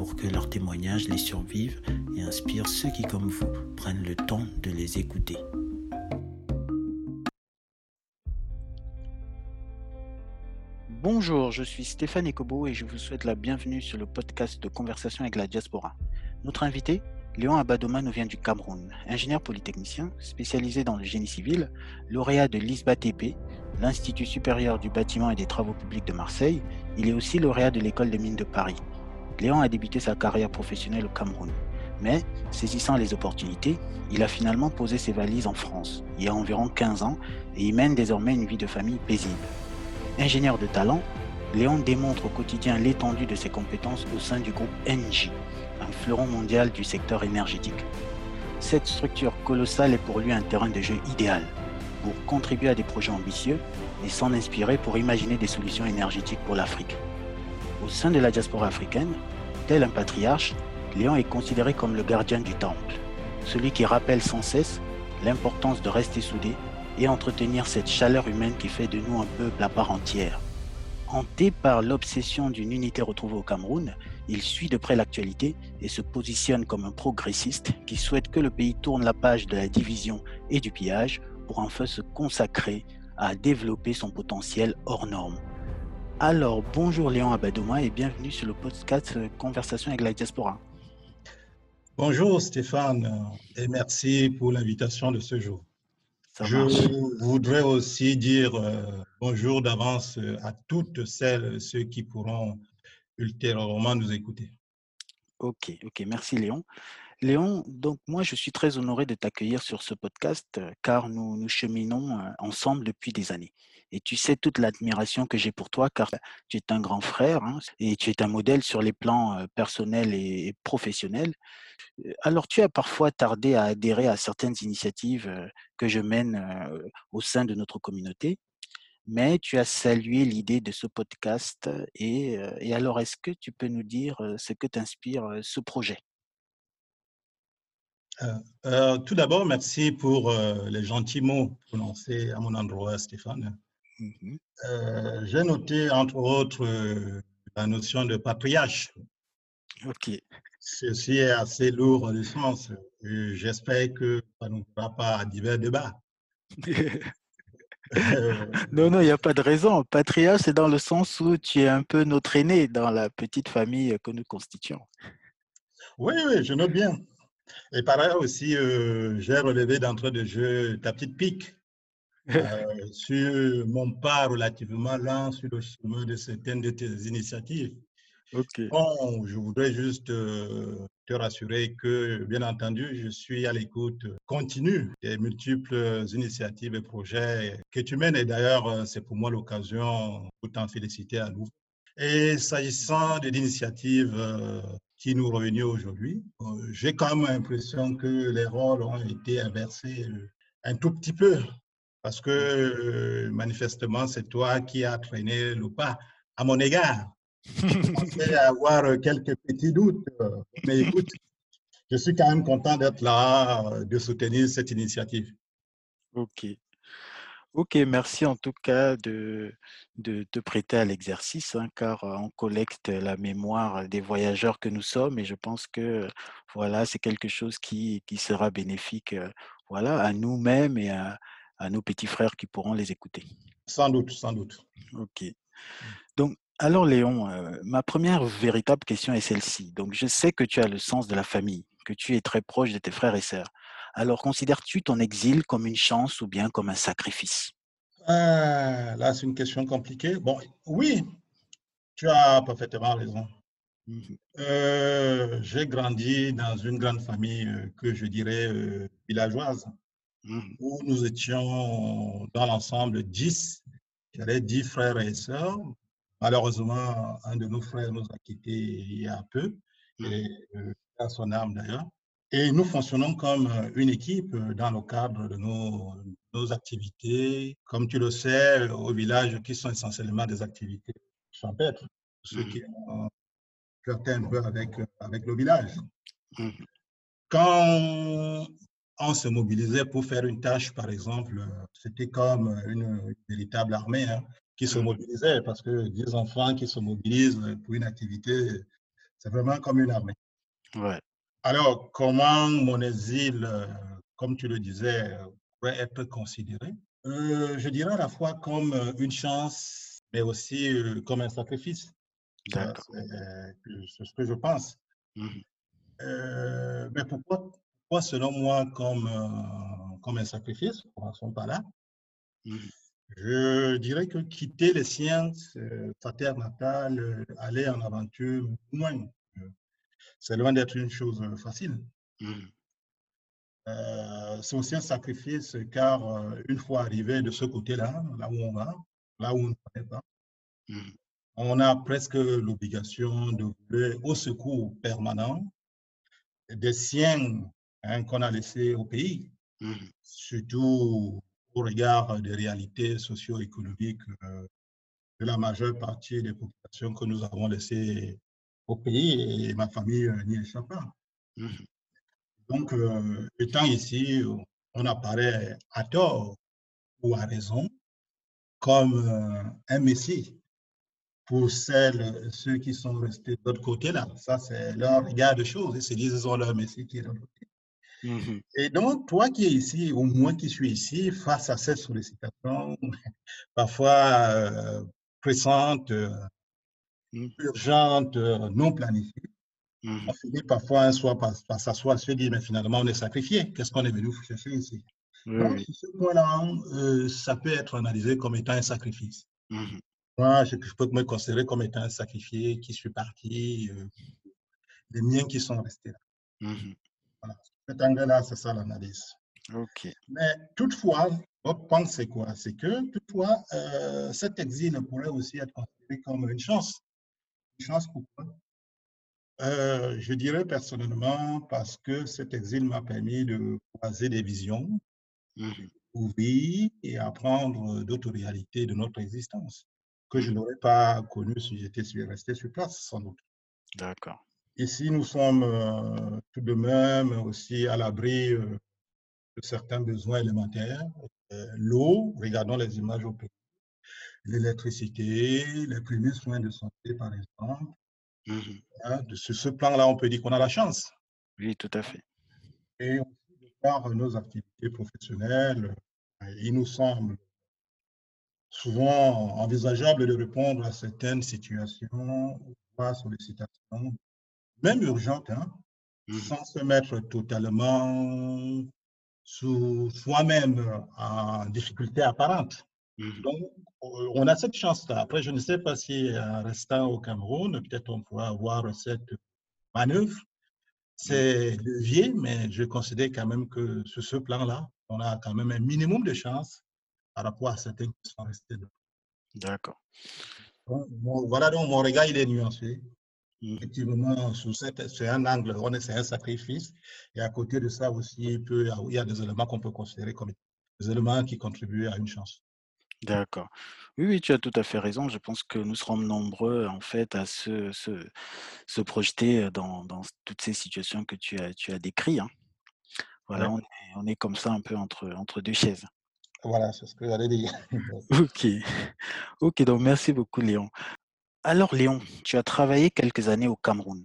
pour que leurs témoignages les survivent et inspirent ceux qui, comme vous, prennent le temps de les écouter. Bonjour, je suis Stéphane Ekobo et je vous souhaite la bienvenue sur le podcast de Conversation avec la diaspora. Notre invité, Léon Abadoma, nous vient du Cameroun, ingénieur polytechnicien spécialisé dans le génie civil, lauréat de l'ISBA-TP, l'Institut supérieur du bâtiment et des travaux publics de Marseille. Il est aussi lauréat de l'École des mines de Paris. Léon a débuté sa carrière professionnelle au Cameroun. Mais, saisissant les opportunités, il a finalement posé ses valises en France, il y a environ 15 ans, et y mène désormais une vie de famille paisible. Ingénieur de talent, Léon démontre au quotidien l'étendue de ses compétences au sein du groupe NG, un fleuron mondial du secteur énergétique. Cette structure colossale est pour lui un terrain de jeu idéal pour contribuer à des projets ambitieux et s'en inspirer pour imaginer des solutions énergétiques pour l'Afrique. Au sein de la diaspora africaine, tel un patriarche, Léon est considéré comme le gardien du temple, celui qui rappelle sans cesse l'importance de rester soudé et entretenir cette chaleur humaine qui fait de nous un peuple à part entière. Hanté par l'obsession d'une unité retrouvée au Cameroun, il suit de près l'actualité et se positionne comme un progressiste qui souhaite que le pays tourne la page de la division et du pillage pour enfin se consacrer à développer son potentiel hors norme. Alors, bonjour Léon Abadoma et bienvenue sur le podcast Conversation avec la diaspora. Bonjour Stéphane et merci pour l'invitation de ce jour. Je voudrais aussi dire euh, bonjour d'avance à toutes celles et ceux qui pourront ultérieurement nous écouter. Ok, ok, merci Léon. Léon, donc moi je suis très honoré de t'accueillir sur ce podcast euh, car nous, nous cheminons euh, ensemble depuis des années. Et tu sais toute l'admiration que j'ai pour toi car tu es un grand frère hein, et tu es un modèle sur les plans personnels et professionnels. Alors tu as parfois tardé à adhérer à certaines initiatives que je mène au sein de notre communauté, mais tu as salué l'idée de ce podcast. Et, alors est-ce que tu peux nous dire ce que t'inspire ce projet? Euh, euh, tout d'abord, merci pour les gentils mots prononcés à mon endroit, Stéphane. Mmh euh, j'ai noté, entre autres, euh, la notion de patriarche. OK. Ceci est assez lourd de sens. J'espère que ça ne fera pas à divers débats. Euh, non, non, il n'y a pas de raison. Patriarche, c'est dans le sens où tu es un peu notre aîné dans la petite famille que nous constituons. Oui, oui, je note bien. Et par ailleurs aussi, j'ai relevé d'entrée de jeu ta petite pique. Euh, sur mon pas relativement lent sur le chemin de certaines de tes initiatives. Bon, je voudrais juste euh, te rassurer que, bien entendu, je suis à l'écoute continue des multiples initiatives et projets que tu mènes. Et d'ailleurs, euh, c'est pour moi l'occasion pour t'en féliciter à nouveau. Et s'agissant de l'initiative qui nous revenait aujourd'hui, j'ai quand même l'impression que les rôles ont été inversés un tout petit peu parce que euh, manifestement, c'est toi qui as traîné le pas à mon égard. Je avoir quelques petits doutes, mais écoute, je suis quand même content d'être là, de soutenir cette initiative. Ok. Ok, merci en tout cas de, de te prêter à l'exercice, hein, car on collecte la mémoire des voyageurs que nous sommes et je pense que voilà, c'est quelque chose qui, qui sera bénéfique voilà, à nous-mêmes et à, à nos petits frères qui pourront les écouter. Sans doute, sans doute. Ok. Donc, alors Léon, euh, ma première véritable question est celle-ci. Donc, je sais que tu as le sens de la famille, que tu es très proche de tes frères et sœurs. Alors, considères-tu ton exil comme une chance ou bien comme un sacrifice? Ah, Là, c'est une question compliquée. Bon, oui, tu as parfaitement raison. Mmh euh, j'ai grandi dans une grande famille euh, que je dirais villageoise. Mmh. où nous étions dans l'ensemble 10. J'avais 10 frères et sœurs. Malheureusement, un de nos frères nous a quittés il y a peu, mmh. et euh, à son âme d'ailleurs. Et nous fonctionnons comme une équipe dans le cadre de nos, nos activités. Comme tu le sais, au village, qui sont essentiellement des activités champêtres, ceux qui ont flirté un peu avec, avec le village. Quand on se mobilisait pour faire une tâche, par exemple, c'était comme une, véritable armée hein, qui se Mhm. mobilisait parce que 10 enfants qui se mobilisent pour une activité, c'est vraiment comme une armée. Ouais. Alors, comment mon exil, euh, comme tu le disais, euh, pourrait être considéré? Euh, Je dirais à la fois comme euh, une chance, mais aussi euh, comme un sacrifice. D'accord. C'est ce que je pense. Euh, mais pourquoi, pourquoi, selon moi, comme, euh, comme un sacrifice Commençons par là. Mhm. Je dirais que quitter les sciences, euh, sa terre natale, euh, aller en aventure, loin, euh, c'est loin d'être une chose euh, facile. Euh, c'est aussi un sacrifice car euh, une fois arrivé de ce côté-là, là où on va, là où on ne connaît pas, Mhm. on a presque l'obligation de voler au secours permanent des siens hein, qu'on a laissés au pays, Mhm. surtout au regard des réalités socio-économiques euh, de la majeure partie des populations que nous avons laissées au pays et ma famille euh, n'y échappe pas. Mhm. Donc, euh, étant ici, on apparaît à tort ou à raison comme un messie pour celles, ceux qui sont restés de l'autre côté là. Ça, c'est leur regard de choses. Ils se disent qu'ils ont leur messie qui est de l'autre côté. Mhm. Et donc, toi qui es ici, ou moi qui suis ici, face à cette sollicitation, parfois euh, pressante, euh, Mhm. urgente, euh, non planifiée, Mhm. on finit parfois un soir par, par s'asseoir et se dire, mais finalement, on est sacrifié. Qu'est-ce qu'on est venu chercher ici? Donc, sur ce point-là, euh, ça peut être analysé comme étant un sacrifice. Mhm. Moi, je, je peux me considérer comme étant un sacrifié qui suis parti, euh, les miens qui sont restés là. Voilà. Cet angle-là, c'est ça l'analyse. Ok. Mais toutefois, votre point, c'est quoi? C'est que toutefois, euh, cet exil pourrait aussi être considéré comme une chance. Une chance pourquoi? Euh, Je dirais personnellement parce que cet exil m'a permis de croiser des visions, Mhm. ouvrir et apprendre d'autres réalités de notre existence que je n'aurais pas connues si j'étais resté sur place, sans doute. D'accord. Ici, nous sommes euh, tout de même aussi à l'abri euh, de certains besoins élémentaires. Euh, L'eau, regardons les images au pays. L'électricité, les premiers soins de santé, par exemple. De- sur ce plan-là, on peut dire qu'on a la chance. Oui, tout à fait. Et par nos activités professionnelles, il nous semble souvent envisageable de répondre à certaines situations, voire sollicitations, même urgentes, hein, Mhm. sans se mettre totalement sous soi-même en difficulté apparente. Mhm. Donc, euh, on a cette chance-là. Après, je ne sais pas si en restant au Cameroun, peut-être on pourra avoir cette manœuvre, c'est levier, mais je considère quand même que sur ce plan-là, on a quand même un minimum de chance par rapport à certains qui sont restés. là. D'accord. Voilà donc mon regard, il est nuancé. Effectivement, c'est un angle, c'est un sacrifice. Et à côté de ça aussi, il, peut, il y a des éléments qu'on peut considérer comme des éléments qui contribuent à une chance. D'accord. Oui, oui, tu as tout à fait raison. Je pense que nous serons nombreux, en fait, à se, se, se projeter dans, dans toutes ces situations que tu as, tu as décrites. hein. Voilà, Ouais. on est, on est comme ça un peu entre, entre deux chaises. Voilà, c'est ce que j'allais dire. Ok. Ok, donc merci beaucoup, Léon. Alors, Léon, tu as travaillé quelques années au Cameroun.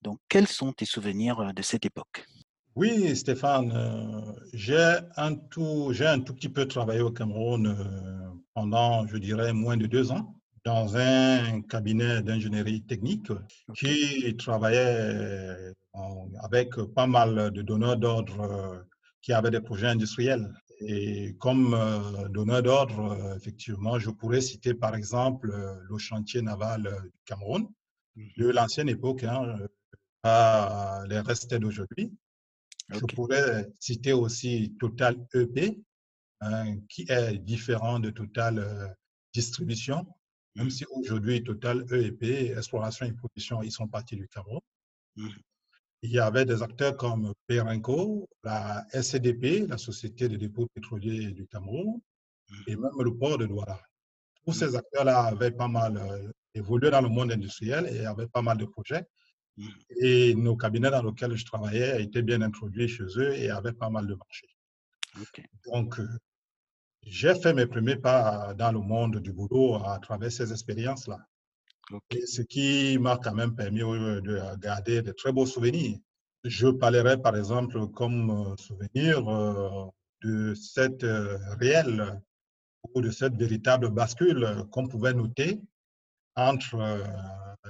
Donc, quels sont tes souvenirs euh, de cette époque? Oui, Stéphane, euh, j'ai un tout, j'ai un tout petit peu travaillé au Cameroun euh, pendant, je dirais, moins de deux ans dans un cabinet d'ingénierie technique qui travaillait avec pas mal de donneurs d'ordre qui avaient des projets industriels. Et comme euh, donneur d'ordre, euh, effectivement, je pourrais citer par exemple euh, le chantier naval du Cameroun Mhm. de l'ancienne époque, hein, pas les restes d'aujourd'hui. Je pourrais citer aussi Total EP, hein, qui est différent de Total Distribution, même Mhm. si aujourd'hui Total EEP, Exploration et Production, ils sont partis du Cameroun. Mhm. il y avait des acteurs comme Perenco, la SCDP, la Société de dépôt pétrolier du Cameroun, et même le port de Douala. Tous ces acteurs-là avaient pas mal euh, évolué dans le monde industriel et avaient pas mal de projets. Et nos cabinets dans lesquels je travaillais étaient bien introduits chez eux et avaient pas mal de marchés. Donc, euh, j'ai fait mes premiers pas dans le monde du boulot à travers ces expériences-là. Ce qui m'a quand même permis de garder de très beaux souvenirs. Je parlerai par exemple comme euh, souvenir euh, de cette réelle ou de cette véritable bascule qu'on pouvait noter entre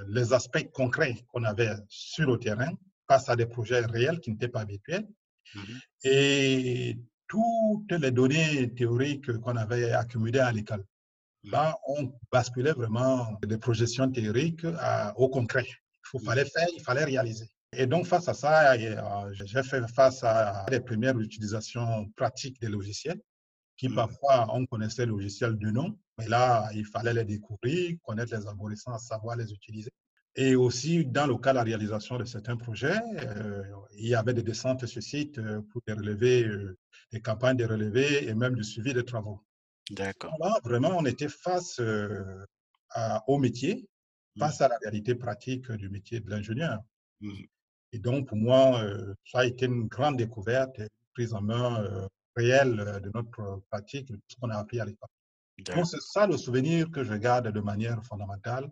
les aspects concrets qu'on avait sur le terrain face à des projets réels qui n'étaient pas habituels mmh et toutes les données théoriques qu'on avait accumulées à l'école. Là, on basculait vraiment des projections théoriques au concret. Il fallait faire, il fallait réaliser. Et donc, face à ça, euh, j'ai fait face à les premières utilisations pratiques des logiciels qui parfois on connaissait le logiciel de nom, mais là, il fallait les découvrir, connaître les algorithmes, savoir les utiliser. Et aussi, dans le cas de la réalisation de certains projets, euh, il y avait des descentes sur site euh, pour des relevés, euh, des campagnes de relevés et même du suivi des travaux. D'accord. Là, vraiment, on était face au métier, mmh. face à la réalité pratique du métier de l'ingénieur. Mmh. Et donc, pour moi, ça a été une grande découverte, une prise en main euh, de notre pratique, de tout ce qu'on a appris à l'époque. Donc, c'est ça le souvenir que je garde de manière fondamentale.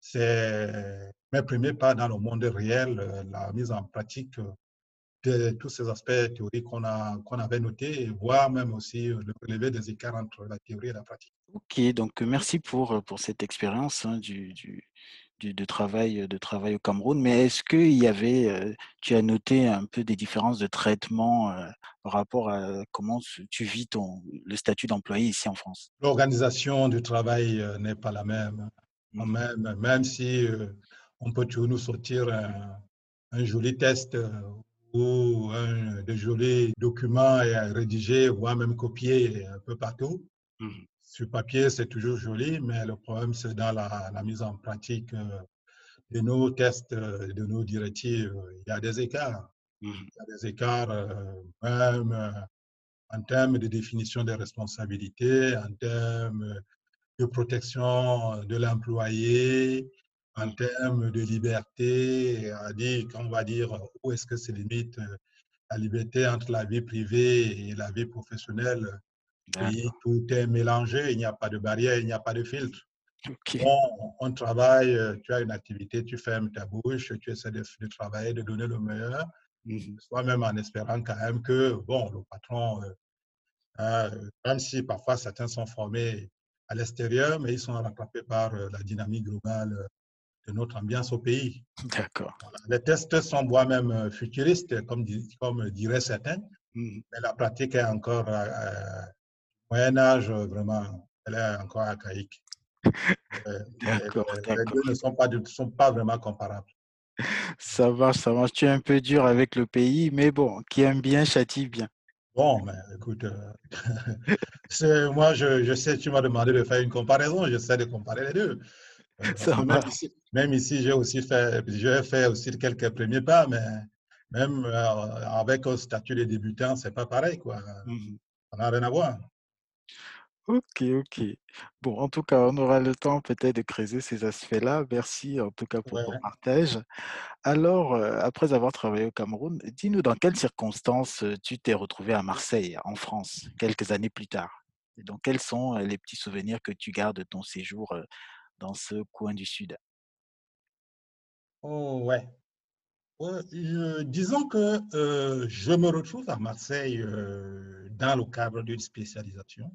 C'est mes premiers pas dans le monde réel, euh, la mise en pratique euh, de tous ces aspects théoriques qu'on qu'on avait notés, voire même aussi le relevé des écarts entre la théorie et la pratique. Ok, donc merci pour, pour cette expérience hein, du, du, de, travail, de travail au Cameroun, mais est-ce qu'il y avait, euh, tu as noté un peu des différences de traitement euh, par rapport à comment tu vis ton, le statut d'employé ici en France? L'organisation du travail euh, n'est pas la même. Mmh. Même, même si on peut toujours nous sortir un, joli test ou un, des jolis documents à rédiger, voire même copier un peu partout. Mmh sur papier, c'est toujours joli, mais le problème, c'est dans la, mise en pratique euh, de nos tests, euh, de nos directives. Il y a des écarts. Mmh il y a des écarts euh, même en termes de définition des responsabilités, en termes de protection de l'employé, en termes de liberté, à dire, on va dire, où est-ce que se limite la liberté entre la vie privée et la vie professionnelle? Tout est mélangé, il n'y a pas de barrière, il n'y a pas de filtre. On, travaille, euh, tu as une activité, tu fermes ta bouche, tu essaies de, travailler, de donner le meilleur, mmh soi-même en espérant quand même que, bon, le patron, euh, euh, même si parfois certains sont formés à l'extérieur, mais ils sont rattrapés par la dynamique globale de notre ambiance au pays. D'accord. Les tests sont moi-même futuristes, comme, comme diraient certains, mmh mais la pratique est encore Moyen Âge, euh, vraiment, elle est encore archaïque. Euh, d'accord, les, deux ne sont pas, sont pas vraiment comparables. Ça marche, ça marche. Tu es un peu dur avec le pays, mais bon, qui aime bien châtie bien. Bon, mais écoute, euh, moi, je, je, sais, tu m'as demandé de faire une comparaison, j'essaie de comparer les deux. même, ici, même ici, j'ai aussi fait, j'ai fait aussi quelques premiers pas, mais même avec un statut de débutant, c'est pas pareil, quoi. Mmh Ça n'a rien à voir. OK, OK. Bon, en tout cas, on aura le temps peut-être de creuser ces aspects-là. Merci en tout cas pour ton partage. Alors, euh, après avoir travaillé au Cameroun, dis-nous dans quelles circonstances euh, tu t'es retrouvé à Marseille, en France, quelques années plus tard? Et donc, quels sont euh, les petits souvenirs que tu gardes de ton séjour dans ce coin du Sud? Oh, ouais. disons que je me retrouve à Marseille dans le cadre d'une spécialisation.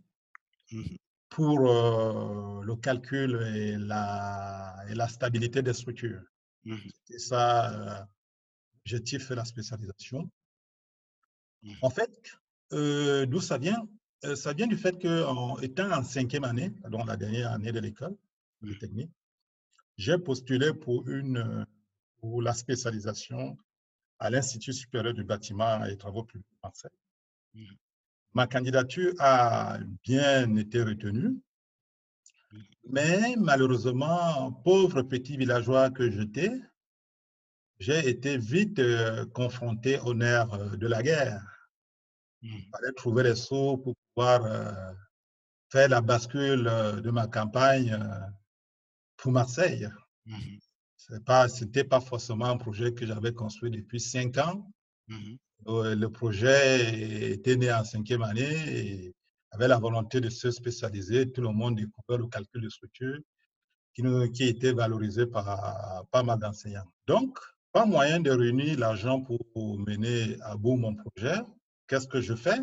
Mmh pour euh, le calcul et la, et la stabilité des structures. Mmh C'est ça euh, l'objectif de la spécialisation. Mmh en fait, euh, d'où ça vient? Ça vient du fait qu'en étant en cinquième année, donc la dernière année de l'école technique, j'ai postulé pour, une, pour la spécialisation à l'Institut supérieur du bâtiment et travaux publics français. Ma candidature a bien été retenue, mais malheureusement, pauvre petit villageois que j'étais, j'ai été vite euh, confronté au nerf euh, de la guerre. Il fallait trouver les sous pour pouvoir euh, faire la bascule de ma campagne pour Marseille. Ce n'était pas forcément un projet que j'avais construit depuis cinq ans. Mhm. Euh, Le projet était né en cinquième année et avait la volonté de se spécialiser. Tout le monde découvrait le calcul de structure qui, nous- qui était valorisé par pas mal d'enseignants. Donc, pas moyen de réunir l'argent pour mener à bout mon projet. Qu'est-ce que je fais?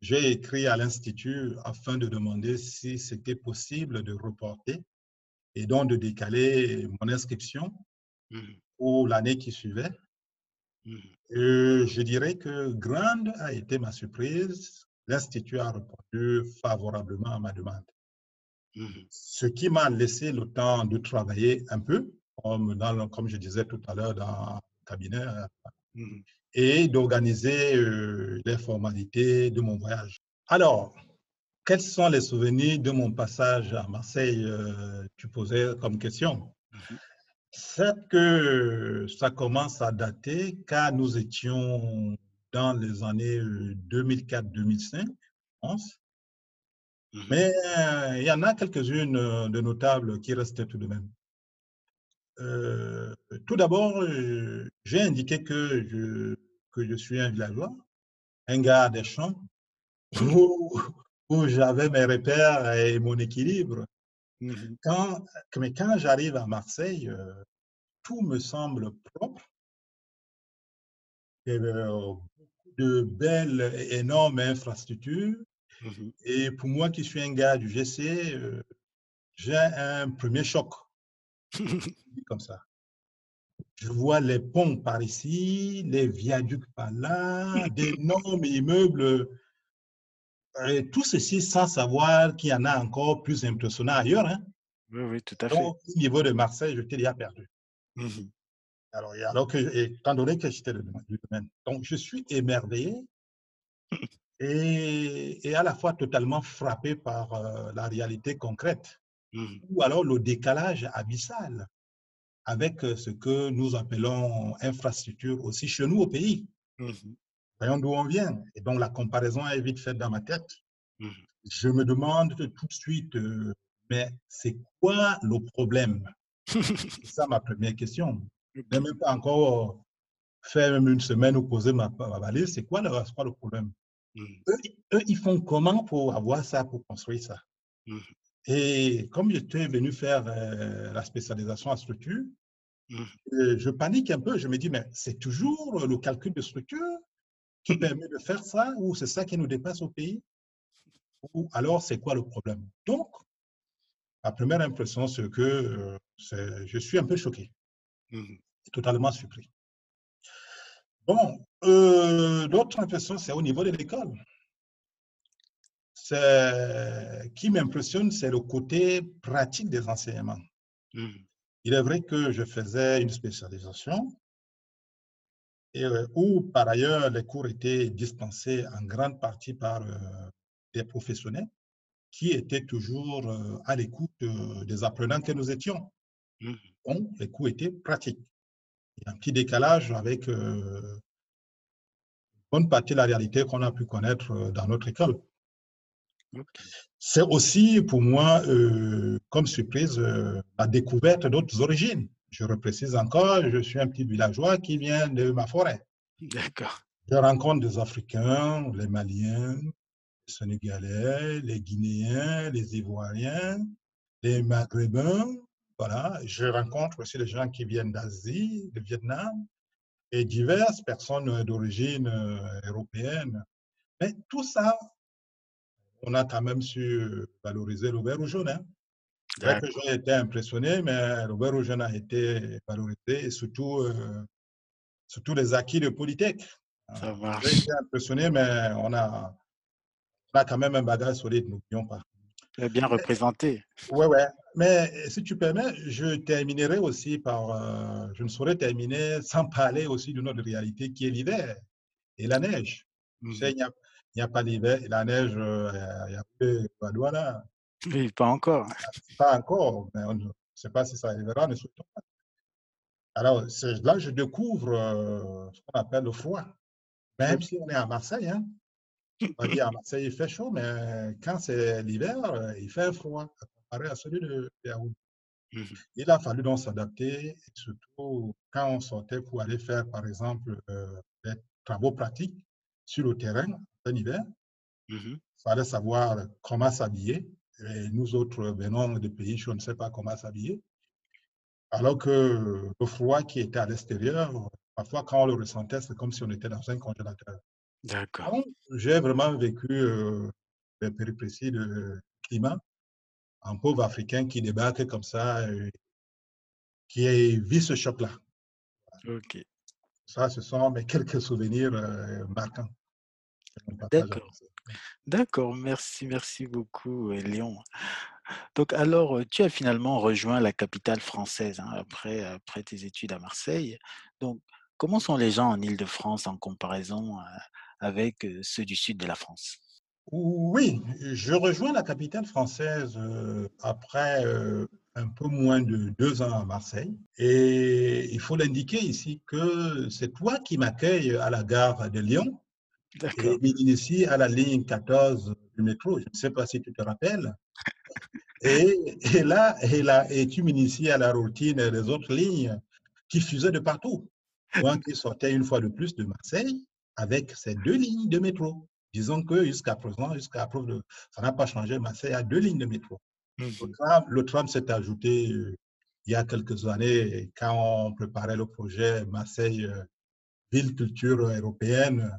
J'ai écrit à l'Institut afin de demander si c'était possible de reporter et donc de décaler mon inscription Mhm. pour l'année qui suivait. Euh, je dirais que grande a été ma surprise. L'Institut a répondu favorablement à ma demande. Mhm. Ce qui m'a laissé le temps de travailler un peu, comme, dans le- comme je disais tout à l'heure dans le cabinet, euh, et d'organiser euh, les formalités de mon voyage. Alors, quels sont les souvenirs de mon passage à Marseille euh, Tu posais comme question? Mhm. C'est que ça commence à dater car nous étions dans les années 2004-2005, je pense. Mhm. Mais euh, il y en a quelques-unes euh, de notables qui restaient tout de même. Euh, tout d'abord, euh, j'ai indiqué que je, que je suis un villageois, un gars des champs, où, où j'avais mes repères et mon équilibre. Quand, mais quand j'arrive à Marseille, euh, tout me semble propre. Avait, euh, beaucoup de belles et énormes infrastructures. Mhm. Et pour moi qui suis un gars du GC, euh, j'ai un premier choc, comme ça. Je vois les ponts par ici, les viaducs par là, d'énormes immeubles. Tout ceci sans savoir qu'il y en a encore plus impressionnants ailleurs. Hein. Oui, oui, tout à fait. Donc, au niveau de Marseille, je t'ai déjà perdu. Mhm. Alors, alors que, étant donné que j'étais du domaine, donc je suis émerveillé et, et à la fois totalement frappé par euh, la réalité concrète Mhm. ou alors le décalage abyssal avec euh, ce que nous appelons infrastructure aussi chez nous au pays. Mhm. Voyons d'où on vient. Et donc la comparaison est vite faite dans ma tête. Mhm. Je me demande tout de suite, euh, mais c'est quoi le problème? C'est ça ma première question. Je n'ai même pas encore fait même une semaine ou posé ma, ma valise. C'est quoi, quoi le problème? Mhm. eux, eux, ils font comment pour avoir ça, pour construire ça? Mhm. Et comme j'étais venu faire euh, la spécialisation en structure, euh, je panique un peu. Je me dis, mais c'est toujours le calcul de structure qui permet de faire ça ou c'est ça qui nous dépasse au pays? Ou alors, c'est quoi le problème? Donc, la première impression, c'est que euh, je suis un peu choqué, Mhm. totalement surpris. Bon, euh, l'autre impression, c'est au niveau de l'école. Ce qui m'impressionne, c'est le côté pratique des enseignements. Mhm. Il est vrai que je faisais une spécialisation et euh, où, par ailleurs, les cours étaient dispensés en grande partie par euh, des professionnels qui étaient toujours euh, à l'écoute des apprenants que nous étions. Mhm. Donc, les cours étaient pratiques. Il y a un petit décalage avec une bonne partie de la réalité qu'on a pu connaître dans notre école. C'est aussi pour moi, comme surprise, la découverte d'autres origines. Je reprécise encore, je suis un petit villageois qui vient de ma forêt. D'accord. Je rencontre des Africains, les Maliens, les Sénégalais, les Guinéens, les Ivoiriens, les Maghrébins. Voilà. Je rencontre aussi des gens qui viennent d'Asie, du Vietnam, et diverses personnes d'origine euh, européenne. Mais tout ça, on a quand même su valoriser le vert ou jaune. Hein. C'est vrai que j'ai été impressionné, mais ou jaune a été valorisé et surtout, euh, surtout les acquis de Polytech. Ça Euh, marche. J'ai été impressionné, mais on a, on a quand même un bagage solide, n'oublions pas. Es bien représenté. Ouais, ouais. Mais si tu permets, je terminerai aussi par. euh, je ne saurais terminer sans parler aussi d'une autre réalité qui est l'hiver et la neige. Tu sais, Mhm. il n'y a, a pas l'hiver et la neige, euh, il y a peu Guadeloupe, Oui, pas encore. Pas encore, mais on ne sait pas si ça arrivera, ne souhaitons pas. Alors, là je découvre euh, ce qu'on appelle le froid. Même si on est à Marseille, hein, on va dire à Marseille, il fait chaud, mais quand c'est l'hiver, euh, il fait froid, comparé à celui de Yaoundé. Mhm. Il a fallu donc s'adapter, surtout quand on sortait pour aller faire, par exemple, euh, des travaux pratiques sur le terrain en hiver. Il fallait savoir comment s'habiller. Et nous autres venons de pays, je ne sais pas comment s'habiller. Alors que le froid qui était à l'extérieur, parfois quand on le ressentait, c'est comme si on était dans un congélateur. D'accord. J'ai vraiment vécu euh, les péripéties de climat. Un pauvre Africain qui débarque comme ça, euh, qui vit ce choc-là. Ok. Ça, ce sont mes quelques souvenirs euh, marquants. D'accord. D'accord. Merci, merci beaucoup, euh, Léon. Donc, alors, euh, tu as finalement rejoint la capitale française hein, après, après tes études à Marseille. Donc, comment sont les gens en Île-de-France en comparaison euh, avec euh, ceux du sud de la France? Oui, je rejoins la capitale française après un peu moins de deux ans à Marseille. Et il faut l'indiquer ici que c'est toi qui m'accueilles à la gare de Lyon. Et m'initie à la ligne 14 du métro. Je ne sais pas si tu te rappelles. Et, et là, et là, et tu m'inities à la routine des autres lignes qui fusaient de partout. Moi qui sortais une fois de plus de Marseille avec ces deux lignes de métro. Disons que jusqu'à présent, jusqu'à preuve ça n'a pas changé, Marseille a deux lignes de métro. Le Mhm. tram, le tram s'est ajouté euh, il y a quelques années quand on préparait le projet Marseille euh, Ville Culture européenne.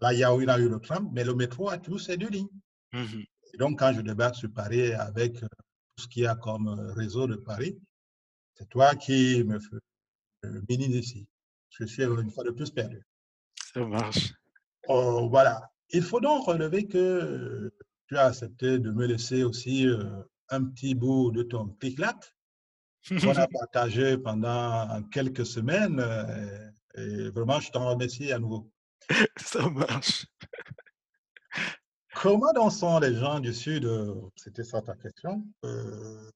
Là, il y a eu, il y a eu le tram, mais le métro a toujours ces deux lignes. Mhm. Et donc, quand je débarque sur Paris avec euh, tout ce qu'il y a comme euh, réseau de Paris, c'est toi qui me fais ici. Je suis une fois de plus perdu. Ça marche. Oh, voilà. Il faut donc relever que euh, tu as accepté de me laisser aussi un petit bout de ton clic-clac qu'on a partagé pendant quelques semaines. Et vraiment, je t'en remercie à nouveau. Ça marche. Comment sont les gens du Sud euh, C'était ça ta question. Euh,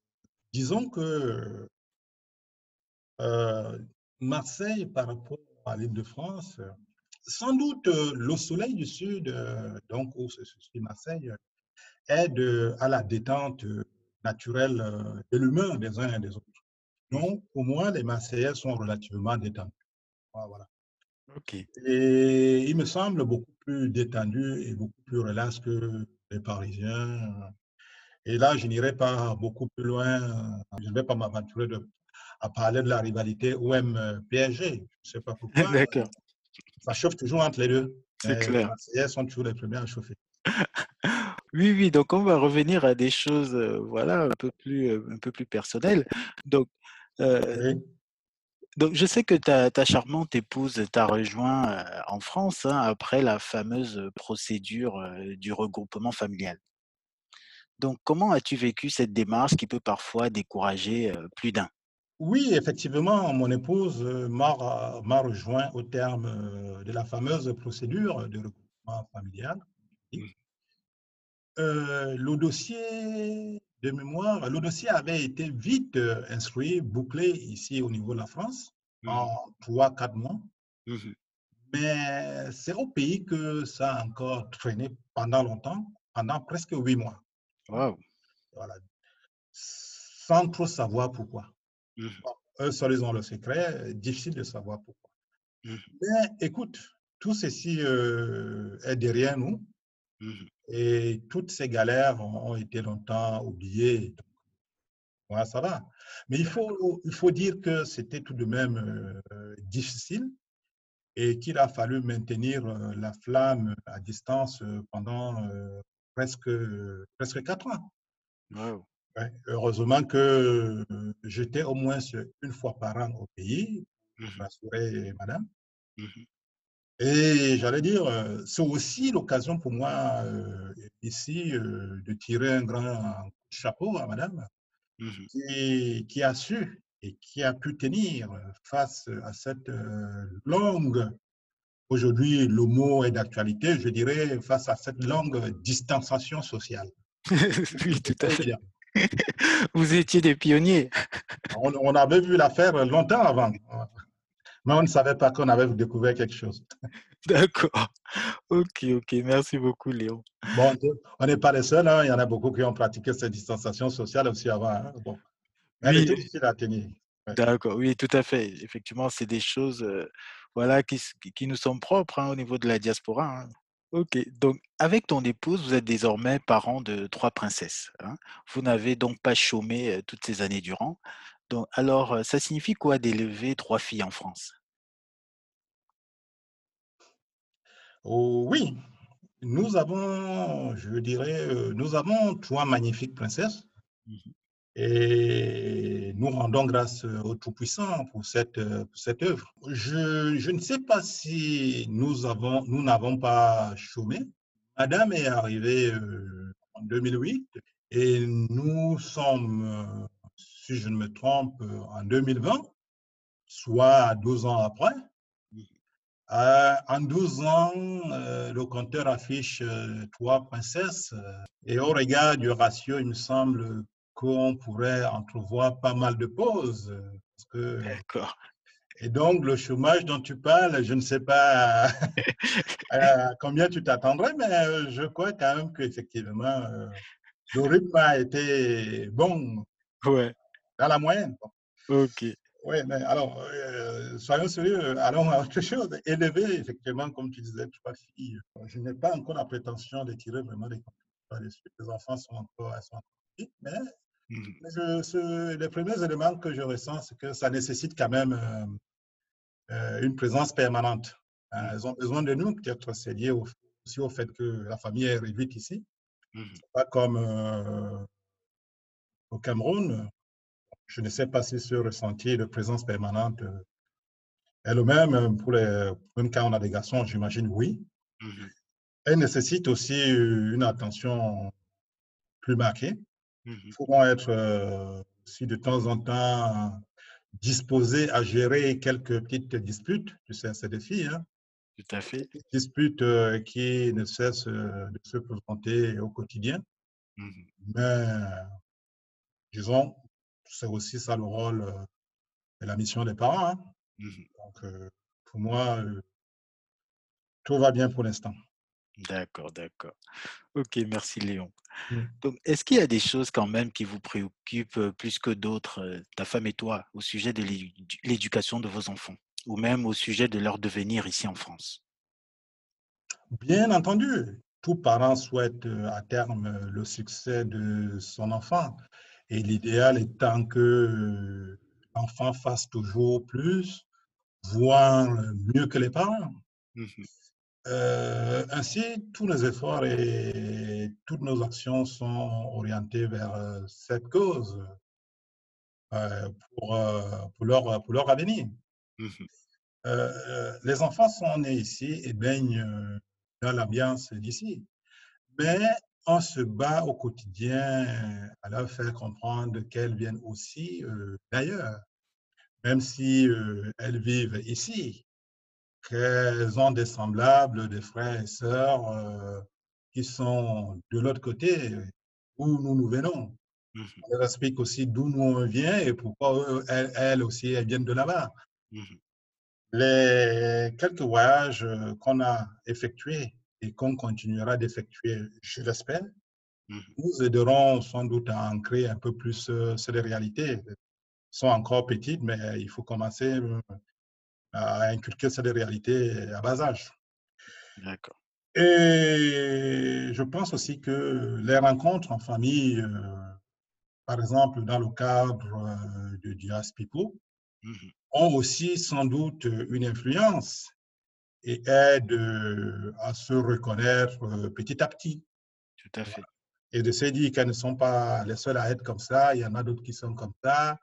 disons que euh, Marseille, par rapport à l'île de France, sans doute le soleil du Sud, donc où se situe Marseille, aide à la détente naturelle de l'humeur des uns et des autres. Donc, pour moi, les Marseillais sont relativement détendus. Voilà, Et il me semble beaucoup plus détendu et beaucoup plus relax que les Parisiens. Et là, je n'irai pas beaucoup plus loin. Je ne vais pas m'aventurer à parler de la rivalité OM-PSG. Je ne sais pas pourquoi. D'accord. Ça chauffe toujours entre les deux. C'est les clair. Marseillais sont toujours les premiers à chauffer. Oui, oui, donc on va revenir à des choses, euh, voilà, un peu plus, euh, un peu plus personnelles. Donc, euh, Oui. Donc je sais que ta, ta charmante épouse t'a rejoint en France hein, après la fameuse procédure du regroupement familial. Donc, comment as-tu vécu cette démarche qui peut parfois décourager plus d'un? Oui, effectivement, mon épouse m'a rejoint au terme de la fameuse procédure de regroupement familial. Euh, le dossier de mémoire, le dossier avait été vite euh, instruit, bouclé ici au niveau de la France Mhm. en trois, quatre mois. Mhm. Mais c'est au pays que ça a encore traîné pendant longtemps, pendant presque huit mois. Waouh. Voilà. Sans trop savoir pourquoi. Bon, eux seuls ils ont le secret, difficile de savoir pourquoi. Mhm. Mais écoute, tout ceci euh, est derrière nous Mhm. et toutes ces galères ont, été longtemps oubliées. Voilà, ça va. Mais il faut, il faut dire que c'était tout de même euh, difficile et qu'il a fallu maintenir euh, la flamme à distance euh, pendant presque, presque quatre ans. Ouais. Heureusement que j'étais au moins une fois par an au pays pour rassurer madame. Mhm. Et j'allais dire, euh, c'est aussi l'occasion pour moi euh, ici euh, de tirer un grand chapeau à madame Mhm. qui, qui a su et qui a pu tenir face à cette euh, longue, aujourd'hui le mot est d'actualité, je dirais, face à cette longue distanciation sociale. Oui, tout à fait. Vous étiez des pionniers. On, on avait vu l'affaire longtemps avant, mais on ne savait pas qu'on avait découvert quelque chose. D'accord. Ok, ok. Merci beaucoup, Léon. Bon, on n'est pas les seuls. hein, Il y en a beaucoup qui ont pratiqué cette distanciation sociale aussi avant. hein. Bon, elle Oui, était difficile à tenir. Ouais. d'accord. Oui, tout à fait. Effectivement, c'est des choses, euh, voilà, qui, nous sont propres hein, au niveau de la diaspora. hein. Ok. Donc, avec ton épouse, vous êtes désormais parents de trois princesses. hein. Vous n'avez donc pas chômé euh, toutes ces années durant. Donc, alors, euh, ça signifie quoi d'élever trois filles en France? Oh, oui, nous avons, je dirais, euh, nous avons trois magnifiques princesses Mhm. et nous rendons grâce euh, au Tout-Puissant pour cette, pour cette œuvre. Je, je ne sais pas si nous avons, nous n'avons pas chômé. Madame est arrivée en 2008 et nous sommes, si je ne me trompe, euh, en 2020, soit 12 ans après. Euh, en 12 ans, euh, le compteur affiche trois princesses et au regard du ratio, il me semble qu'on pourrait entrevoir pas mal de pauses. que- D'accord. et donc, le chômage dont tu parles, je ne sais pas à combien tu t'attendrais, mais je crois quand même qu'effectivement, le rythme a été bon Ouais. Dans la moyenne. Ok. Oui, mais alors, euh, soyons sérieux, allons à autre chose. Élever, effectivement, comme tu disais, trois filles. Je n'ai pas encore la prétention de tirer vraiment des conclusions. Les enfants sont encore, elles sont encore petites, mais je- ce- les premiers éléments que je ressens, c'est que ça nécessite quand même euh, euh, une présence permanente. Hein, Elles ont besoin de nous, peut-être c'est lié au- aussi au fait que la famille est réduite ici, Mhm. pas comme euh, au Cameroun. Je ne sais pas si ce ressenti de présence permanente est le même euh, pour les, même quand on a des garçons, j'imagine oui. Mhm. Elle nécessite aussi euh, une attention plus marquée. Mhm. Il faut être euh, aussi de temps en temps disposé à gérer quelques petites disputes. Tu sais, c'est des filles, hein, Tout à fait. disputes euh, qui ne cessent euh, de se présenter au quotidien. Mhm. Mais disons, c'est aussi ça le rôle euh, et la mission des parents. hein. Mhm. Donc, euh, pour moi, euh, tout va bien pour l'instant. D'accord, d'accord. Ok, merci Léon. Mm. Donc, est-ce qu'il y a des choses quand même qui vous préoccupent plus que d'autres, ta femme et toi, au sujet de l'édu- l'éducation de vos enfants, ou même au sujet de leur devenir ici en France? Bien entendu, tout parent souhaite à terme le succès de son enfant. Et l'idéal étant que euh, l'enfant fasse toujours plus, voire mieux que les parents. Mhm. Euh, ainsi, tous les efforts et toutes nos actions sont orientées vers euh, cette cause euh, pour, euh, pour, leur, pour leur avenir. Euh, les enfants sont nés ici et baignent dans l'ambiance d'ici. Mais on se bat au quotidien euh, à leur faire comprendre qu'elles viennent aussi euh, d'ailleurs, même si euh, elles vivent ici, qu'elles ont des semblables, des frères et sœurs euh, qui sont de l'autre côté, où nous nous venons. On leur explique aussi d'où nous on vient et pourquoi eux, elles, elles aussi, elles viennent de là-bas. Mhm. Les quelques voyages qu'on a effectués et qu'on continuera d'effectuer, je l'espère, Mhm. nous aideront sans doute à ancrer un peu plus euh, ces réalités. Elles sont encore petites, mais il faut commencer euh, à inculquer ces réalités à bas âge. D'accord. Et je pense aussi que les rencontres en famille, euh, par exemple dans le cadre de Dias People, Mhm. ont aussi sans doute une influence et aident euh, à se reconnaître euh, petit à petit Tout à fait. et de se dire qu'elles ne sont pas les seules à être comme ça, il y en a d'autres qui sont comme ça.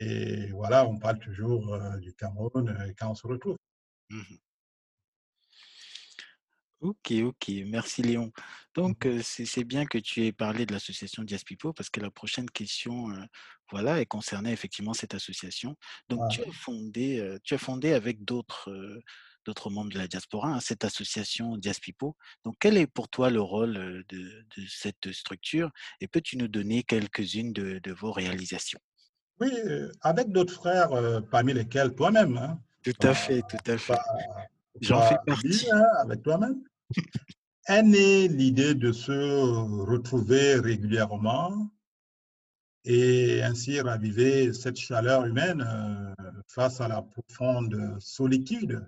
Et voilà, on parle toujours euh, du Cameroun quand on se retrouve. Mhm. Ok, ok, merci Léon. Donc, euh, c'est bien que tu aies parlé de l'association Diaspipo parce que la prochaine question, euh, voilà, est concernée effectivement cette association. Donc, tu as fondé, tu as fondé avec d'autres, euh, d'autres membres de la diaspora, hein, cette association Diaspipo. Donc, quel est pour toi le rôle de, de cette structure et peux-tu nous donner quelques-unes de, de, vos réalisations? Oui, avec d'autres frères, parmi lesquels toi-même. Hein, tout à fait, tout à fait. J'en fais partie. Hein, avec toi-même. est née l'idée de se retrouver régulièrement et ainsi raviver cette chaleur humaine face à la profonde solitude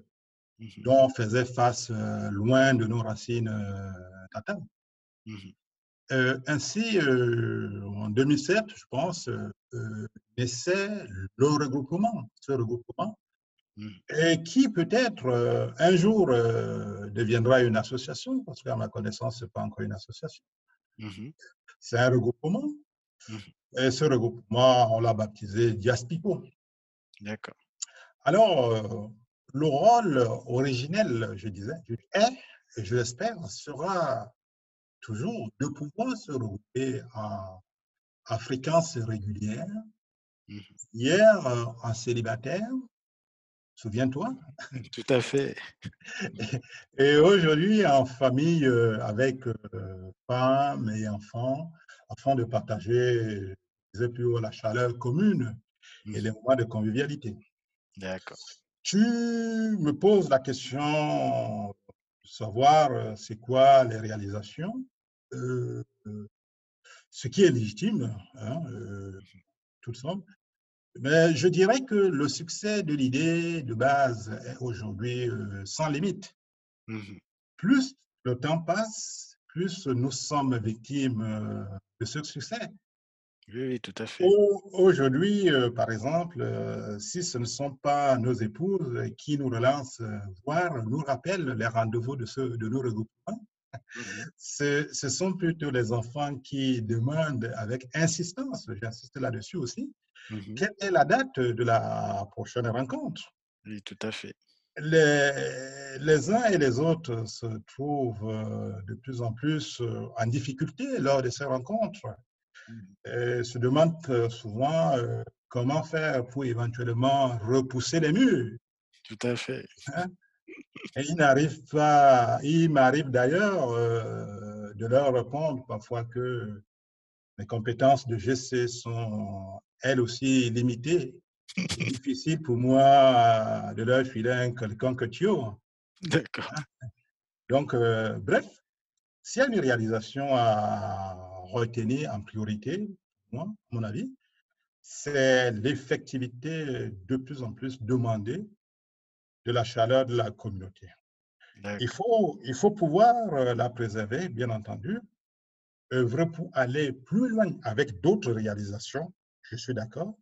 mmh dont on faisait face loin de nos racines natales. Mmh ainsi, en 2007, je pense, naissait le regroupement, ce regroupement, et qui peut-être un jour deviendra une association, parce qu'à ma connaissance, ce n'est pas encore une association. C'est un regroupement. Et ce regroupement, on l'a baptisé Diaspico. D'accord. Alors, le rôle originel, je disais, est, et je l'espère, sera toujours de pouvoir se regrouper en, fréquence régulière. Mmh Hier, en célibataire, souviens-toi Tout à fait. Et aujourd'hui, en famille, avec femmes et enfants, afin de partager plus la chaleur commune et les mmh moments de convivialité. D'accord. Tu me poses la question de savoir c'est quoi les réalisations. ce qui est légitime, hein, mmh tout le Mais je dirais que le succès de l'idée de base est aujourd'hui sans limite. Mmh plus le temps passe, plus nous sommes victimes de ce succès. Oui, tout à fait. Aujourd'hui, euh, par exemple, euh, si ce ne sont pas nos épouses qui nous relancent, euh, voire nous rappellent les rendez-vous de, ce, de nos regroupements, mmh ce, sont plutôt les enfants qui demandent avec insistance, j'insiste là-dessus aussi, mmh quelle est la date de la prochaine rencontre? Oui, tout à fait. Les, les uns et les autres se trouvent de plus en plus en difficulté lors de ces rencontres se demandent euh, souvent euh, comment faire pour éventuellement repousser les murs. Tout à fait. Hein? Et il n'arrive pas, il m'arrive d'ailleurs euh, de leur répondre parfois que mes compétences de GC sont elles aussi limitées. C'est difficile pour moi de leur filer un quelconque tuyau. D'accord. Hein? Donc, bref, s'il y a une réalisation à retenir en priorité, moi, à mon avis, c'est l'effectivité de plus en plus demandée de la chaleur de la communauté. Il faut, il faut pouvoir euh, la préserver, bien entendu, œuvrer pour aller plus loin avec d'autres réalisations, je suis d'accord,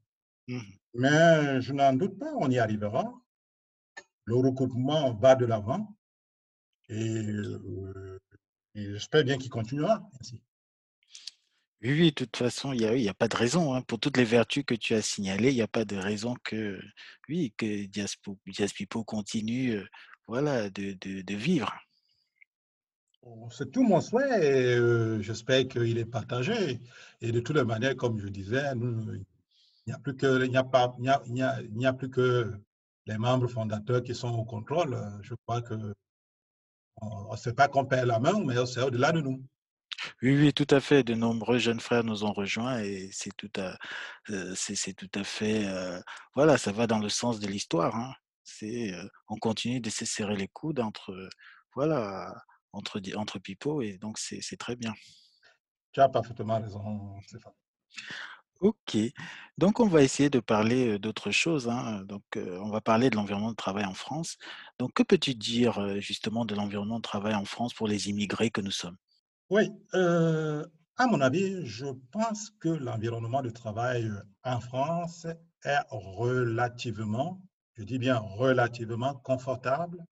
mmh mais je n'en doute pas, on y arrivera. Le recoupement va de l'avant et, euh, et j'espère bien qu'il continuera ainsi. Oui, oui, de toute façon, il n'y a, a pas de raison. Hein. Pour toutes les vertus que tu as signalées, il n'y a pas de raison que, oui, que Diaspipo continue voilà, de, de, vivre. C'est tout mon souhait et j'espère qu'il est partagé. Et de toutes les manières, comme je disais, il n'y a, plus que les membres fondateurs qui sont au contrôle. Je crois que on ne sait pas qu'on perd la main, mais c'est au-delà de nous. Oui, oui, tout à fait. De nombreux jeunes frères nous ont rejoints et c'est tout à, euh, c'est, tout à fait, euh, voilà, ça va dans le sens de l'histoire. Hein. C'est, euh, on continue de se serrer les coudes entre, voilà, entre, entre pipeaux et donc c'est, très bien. Tu as parfaitement raison, Stéphane. Ok, donc on va essayer de parler d'autre chose. Hein. Donc, on va parler de l'environnement de travail en France. Donc, que peux-tu dire justement de l'environnement de travail en France pour les immigrés que nous sommes? Oui, euh, à mon avis, je pense que l'environnement de travail euh, en France est relativement, je dis bien relativement confortable,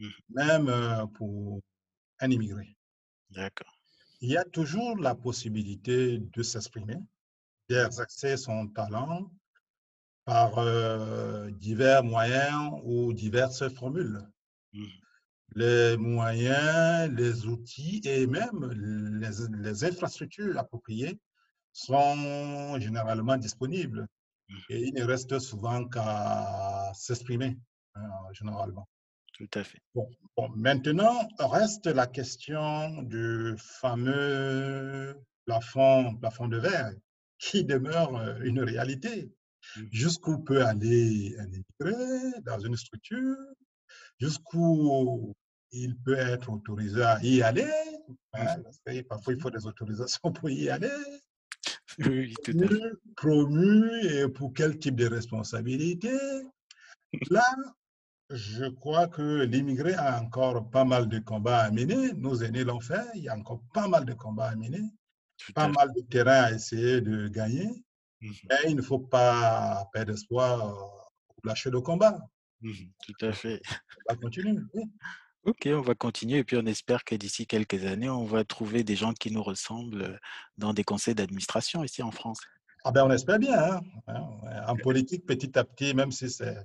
mmh. même euh, pour un immigré. D'accord. Il y a toujours la possibilité de s'exprimer, d'exercer son talent par divers moyens ou diverses formules. Mmh les moyens, les outils et même les, infrastructures appropriées sont généralement disponibles. Mmh. Et il ne reste souvent qu'à s'exprimer, hein, généralement. Tout à fait. Bon, bon, maintenant, reste la question du fameux plafond, plafond de verre qui demeure euh, une réalité. Mmh. Jusqu'où peut aller un immigré dans une structure, jusqu'où il peut être autorisé à y aller, hein, Mmh parce que parfois il faut des autorisations pour y aller, Oui, tout à fait. promu, et pour quel type de responsabilité? Là, je crois que l'immigré a encore pas mal de combats à mener. Nos aînés l'ont fait. Il y a encore pas mal de combats à mener, Tout pas à mal de terrain à essayer de gagner. Mmh Mais il ne faut pas perdre espoir ou lâcher le combat. Mmh Tout à fait. On va continuer. OK, on va continuer et puis on espère que d'ici quelques années, on va trouver des gens qui nous ressemblent, heu, dans des conseils d'administration ici en France. Ah ben, on espère bien. hein. Hein, ouais. En politique, petit à petit, même si c'est,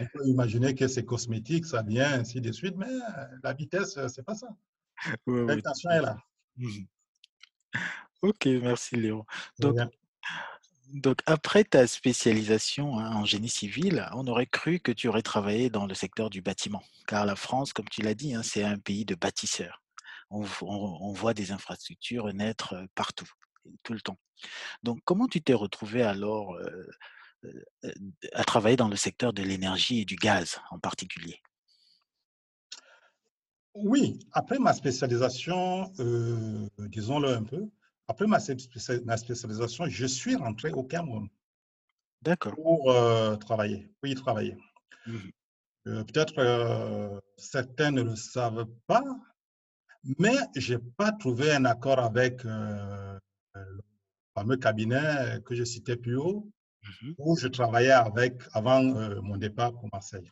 on peut imaginer que c'est cosmétique, ça vient, ainsi de suite, mais euh, la vitesse, euh, c'est pas ça. Oui, L'intention est là. OK, merci Léon. Donc. Donc après ta spécialisation, hein, en génie civil, on aurait cru que tu aurais travaillé dans le secteur du bâtiment, car la France, comme tu l'as dit, hein, c'est un pays de bâtisseurs. On voit des infrastructures naître, partout, tout le temps. Donc comment tu t'es retrouvé alors, à travailler dans le secteur de l'énergie et du gaz en particulier? Oui, après ma spécialisation, disons-le un peu, après ma, spécia- ma spécialisation, je suis rentré au Cameroun D'accord. pour euh, travailler, pour y travailler. Mmh Euh, Peut-être euh, certains ne le savent pas, mais je n'ai pas trouvé un accord avec euh, le fameux cabinet que je citais plus haut, Mmh où je travaillais avec avant mon départ pour Marseille.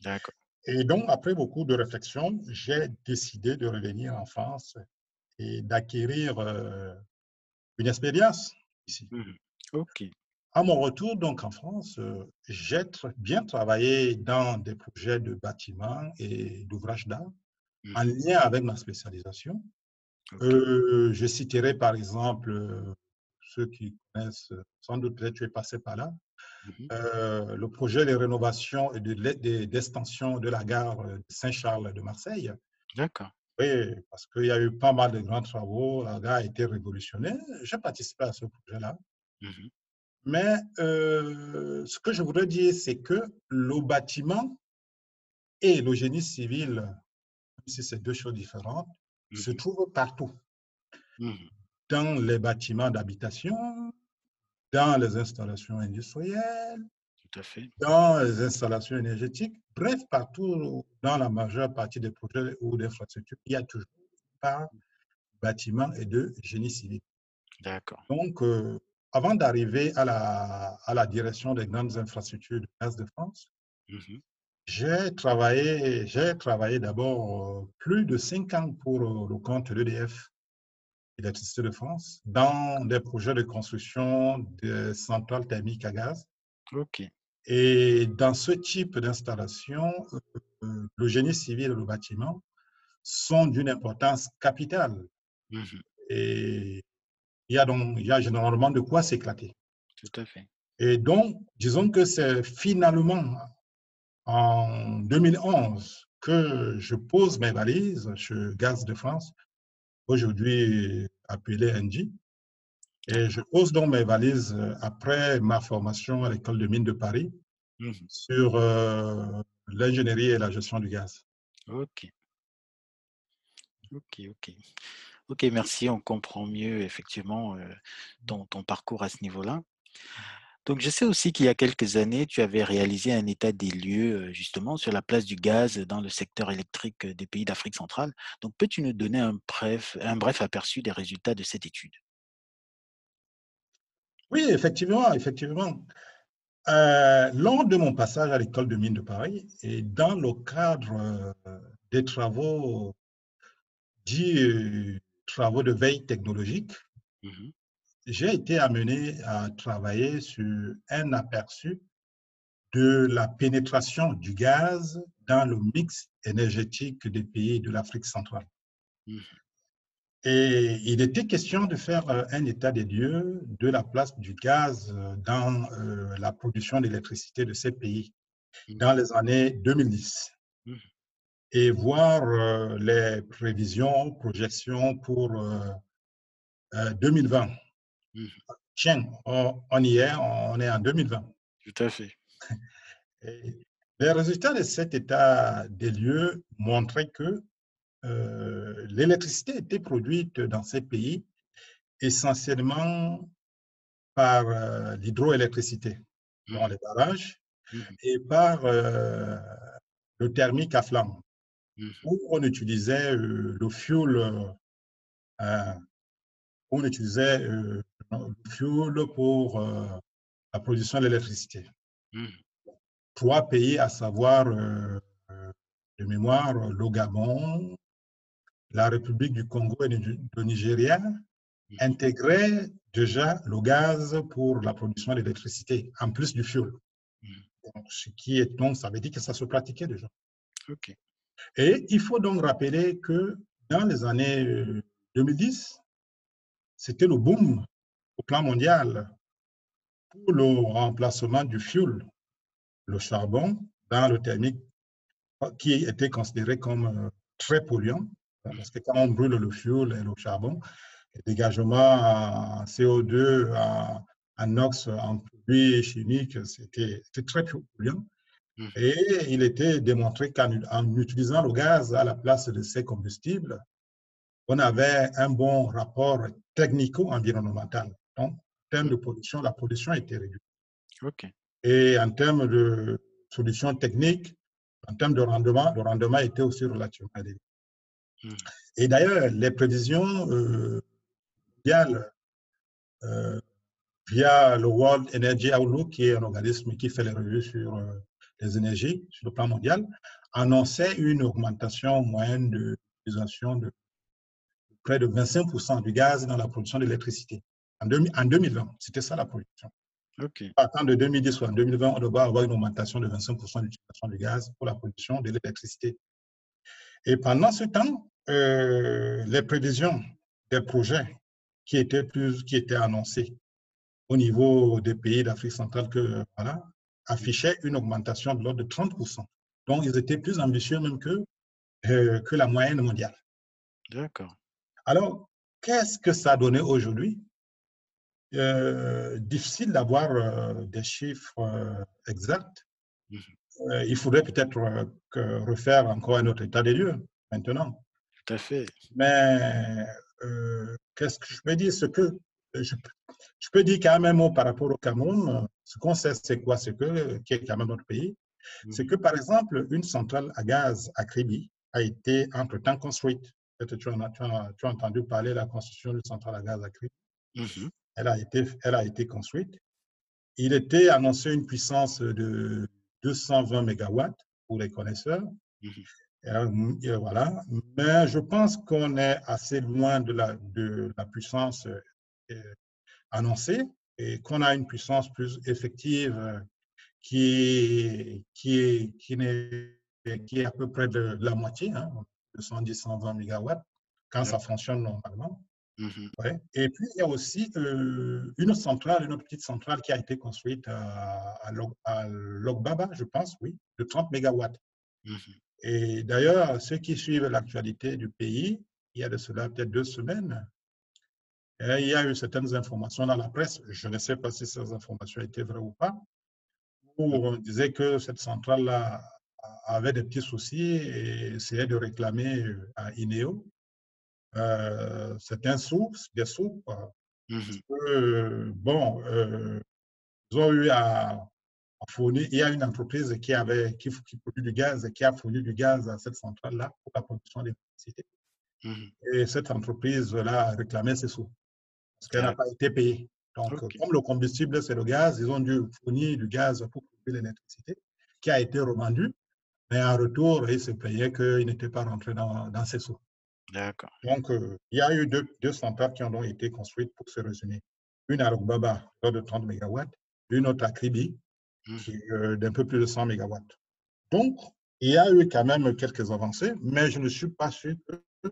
D'accord. Et donc, après beaucoup de réflexion, j'ai décidé de revenir en France et d'acquérir euh, une expérience ici. Mmh OK. À mon retour donc en France, euh, j'ai bien travaillé dans des projets de bâtiments et d'ouvrages d'art en Mmh lien avec ma spécialisation. Euh, je citerai par exemple euh, ceux qui connaissent, sans doute peut-être tu es passé par là, Mmh euh, le projet de rénovation et de l'e- de- d'extension de la gare de Saint-Charles de Marseille. D'accord. Oui, parce qu'il y a eu pas mal de grands travaux, la gare a été révolutionnée. J'ai participé à ce projet-là. Mmh Mais euh, ce que je voudrais dire, c'est que le bâtiment et le génie civil, même si c'est deux choses différentes, se Mmh trouvent partout, Mmh dans les bâtiments d'habitation, dans les installations industrielles, Tout à fait. dans les installations énergétiques, bref, partout dans la majeure partie des projets ou des infrastructures, il y a toujours pas bâtiment et de génie civil. D'accord. Donc, euh, avant d'arriver à la, à la direction des grandes infrastructures de Gaz de France, Mmh j'ai travaillé, j'ai travaillé d'abord euh, plus de cinq ans pour euh, le compte de l'EDF, Électricité de France, dans des projets de construction de centrales thermiques à gaz. OK. Et dans ce type d'installation, euh, le génie civil et le bâtiment sont d'une importance capitale. Mmh Et il y a donc, il y a généralement de quoi s'éclater. Tout à fait. Et donc, disons que c'est finalement en 2011 que je pose mes valises chez Gaz de France, aujourd'hui appelé Engie. Et je pose donc mes valises euh, après ma formation à l'école de mines de Paris Mmh sur euh, l'ingénierie et la gestion du gaz. OK. OK, OK. OK, merci, on comprend mieux effectivement, heu, ton ton parcours à ce niveau-là. Donc je sais aussi qu'il y a quelques années, tu avais réalisé un état des lieux, justement sur la place du gaz dans le secteur électrique, des pays d'Afrique centrale. Donc peux-tu nous donner un bref un bref aperçu des résultats de cette étude? Oui, effectivement, effectivement. Euh, lors de mon passage à l'école de mines de Paris et dans le cadre euh, des travaux dits euh, travaux de veille technologique, Mmh j'ai été amené à travailler sur un aperçu de la pénétration du gaz dans le mix énergétique des pays de l'Afrique centrale. Mmh Et il était question de faire euh, un état des lieux de la place du gaz euh, dans euh, la production d'électricité de ces pays Mmh dans les années 2010. Mmh et voir les prévisions, projections pour 2020. Mmh. Tiens, on, y est, on est en 2020. Tout à fait. les résultats de cet état des lieux montraient que l'électricité était produite dans ces pays essentiellement par l'hydroélectricité dans mmh. les barrages mmh. et par le thermique à flamme, mmh où on utilisait le fuel, on utilisait le fuel pour la production de l'électricité. Trois pays, à savoir de mémoire le Gabon, la République du Congo et le Nigeria, intégraient déjà le gaz pour la production d'électricité, en plus du fioul. Hmm. ce qui est donc, ça veut dire que ça se pratiquait déjà. Et il faut donc rappeler que dans les années 2010, euh, c'était le boom au plan mondial pour le remplacement du fioul, le charbon, dans le thermique, qui était considéré comme euh, très polluant. Parce que quand on brûle le fioul et le charbon, dégagement en CO2, en, en NOx, en produits chimiques, c'était très polluant. Mmh. Et il était démontré qu'en utilisant le gaz à la place de ces combustibles, on avait un bon rapport technico-environnemental. Donc, en termes de pollution, la pollution était réduite. Et en termes de solutions techniques, en termes de rendement, le rendement était aussi relativement élevé. Mmh. Et d'ailleurs, les prévisions euh, euh, via le World Energy Outlook, qui est un organisme qui fait les revues sur euh, les énergies sur le plan mondial, annonçait une augmentation moyenne de l'utilisation de près de 25% du gaz dans la production d'électricité. En, en 2020, c'était ça la production. Okay. Partant de 2010 ou en 2020, on doit avoir une augmentation de 25% d'utilisation du gaz pour la production de l'électricité. Et pendant ce temps, euh, les prévisions des projets qui était plus, qui était annoncé au niveau des pays d'Afrique centrale que, voilà, affichait une augmentation de l'ordre de 30%. Donc, ils étaient plus ambitieux même que, euh, que la moyenne mondiale. D'accord. Alors, qu'est-ce que ça a donné aujourd'hui? Euh, Difficile d'avoir euh, des chiffres exacts. Mmh il faudrait peut-être refaire encore un autre état des lieux maintenant. Tout à fait. Mais euh, qu'est-ce que je peux dire? Ce que je, peux dire quand même par rapport au Cameroun, ce qu'on sait, c'est quoi? C'est que, qui est quand même notre pays, c'est que par exemple, une centrale à gaz à Kribi a été entre-temps construite. Tu as, tu, as, tu as, entendu parler de la construction d'une centrale à gaz à Kribi. Mhm. Elle, a été, elle a été construite. Il était annoncé une puissance de 220 MW pour les connaisseurs. Mhm. Euh, voilà. Mais je pense qu'on est assez loin de la, de la puissance euh, annoncée et qu'on a une puissance plus effective euh, qui, qui, est, qui, est, qui est à peu près de, la moitié, hein, de 110-120 MW, quand ça fonctionne normalement. Mmh ouais. Et puis, il y a aussi une centrale, une autre petite centrale qui a été construite à, à, Logbaba, je pense, oui, de 30 MW. Et d'ailleurs, ceux qui suivent l'actualité du pays, il y a de cela peut-être deux semaines, hein, il y a eu certaines informations dans la presse, je ne sais pas si ces informations étaient vraies ou pas, où on disait que cette centrale-là avait des petits soucis et essayait de réclamer euh, à INEO euh, certains sous, des sous. Mmh euh, bon, ils ont eu à il y a une entreprise qui, avait, qui, produit du gaz, qui a fourni du gaz à cette centrale-là pour la production d'électricité. Mmh Et cette entreprise-là a réclamé ses sous parce qu'elle n'a pas été payée. Donc, comme le combustible, c'est le gaz, ils ont dû fournir du gaz pour produire l'électricité qui a été revendu, mais en retour, ils se plaignaient qu'il n'était pas rentré dans, dans ses sous. D'accord. Donc, euh, il y a eu deux, deux, centrales qui ont été construites pour se résumer. Une à Rokbaba, de 30 MW, une autre à Kribi, Mmh. Euh, d'un peu plus de 100 MW. Donc, il y a eu quand même quelques avancées, mais je ne suis pas sûr que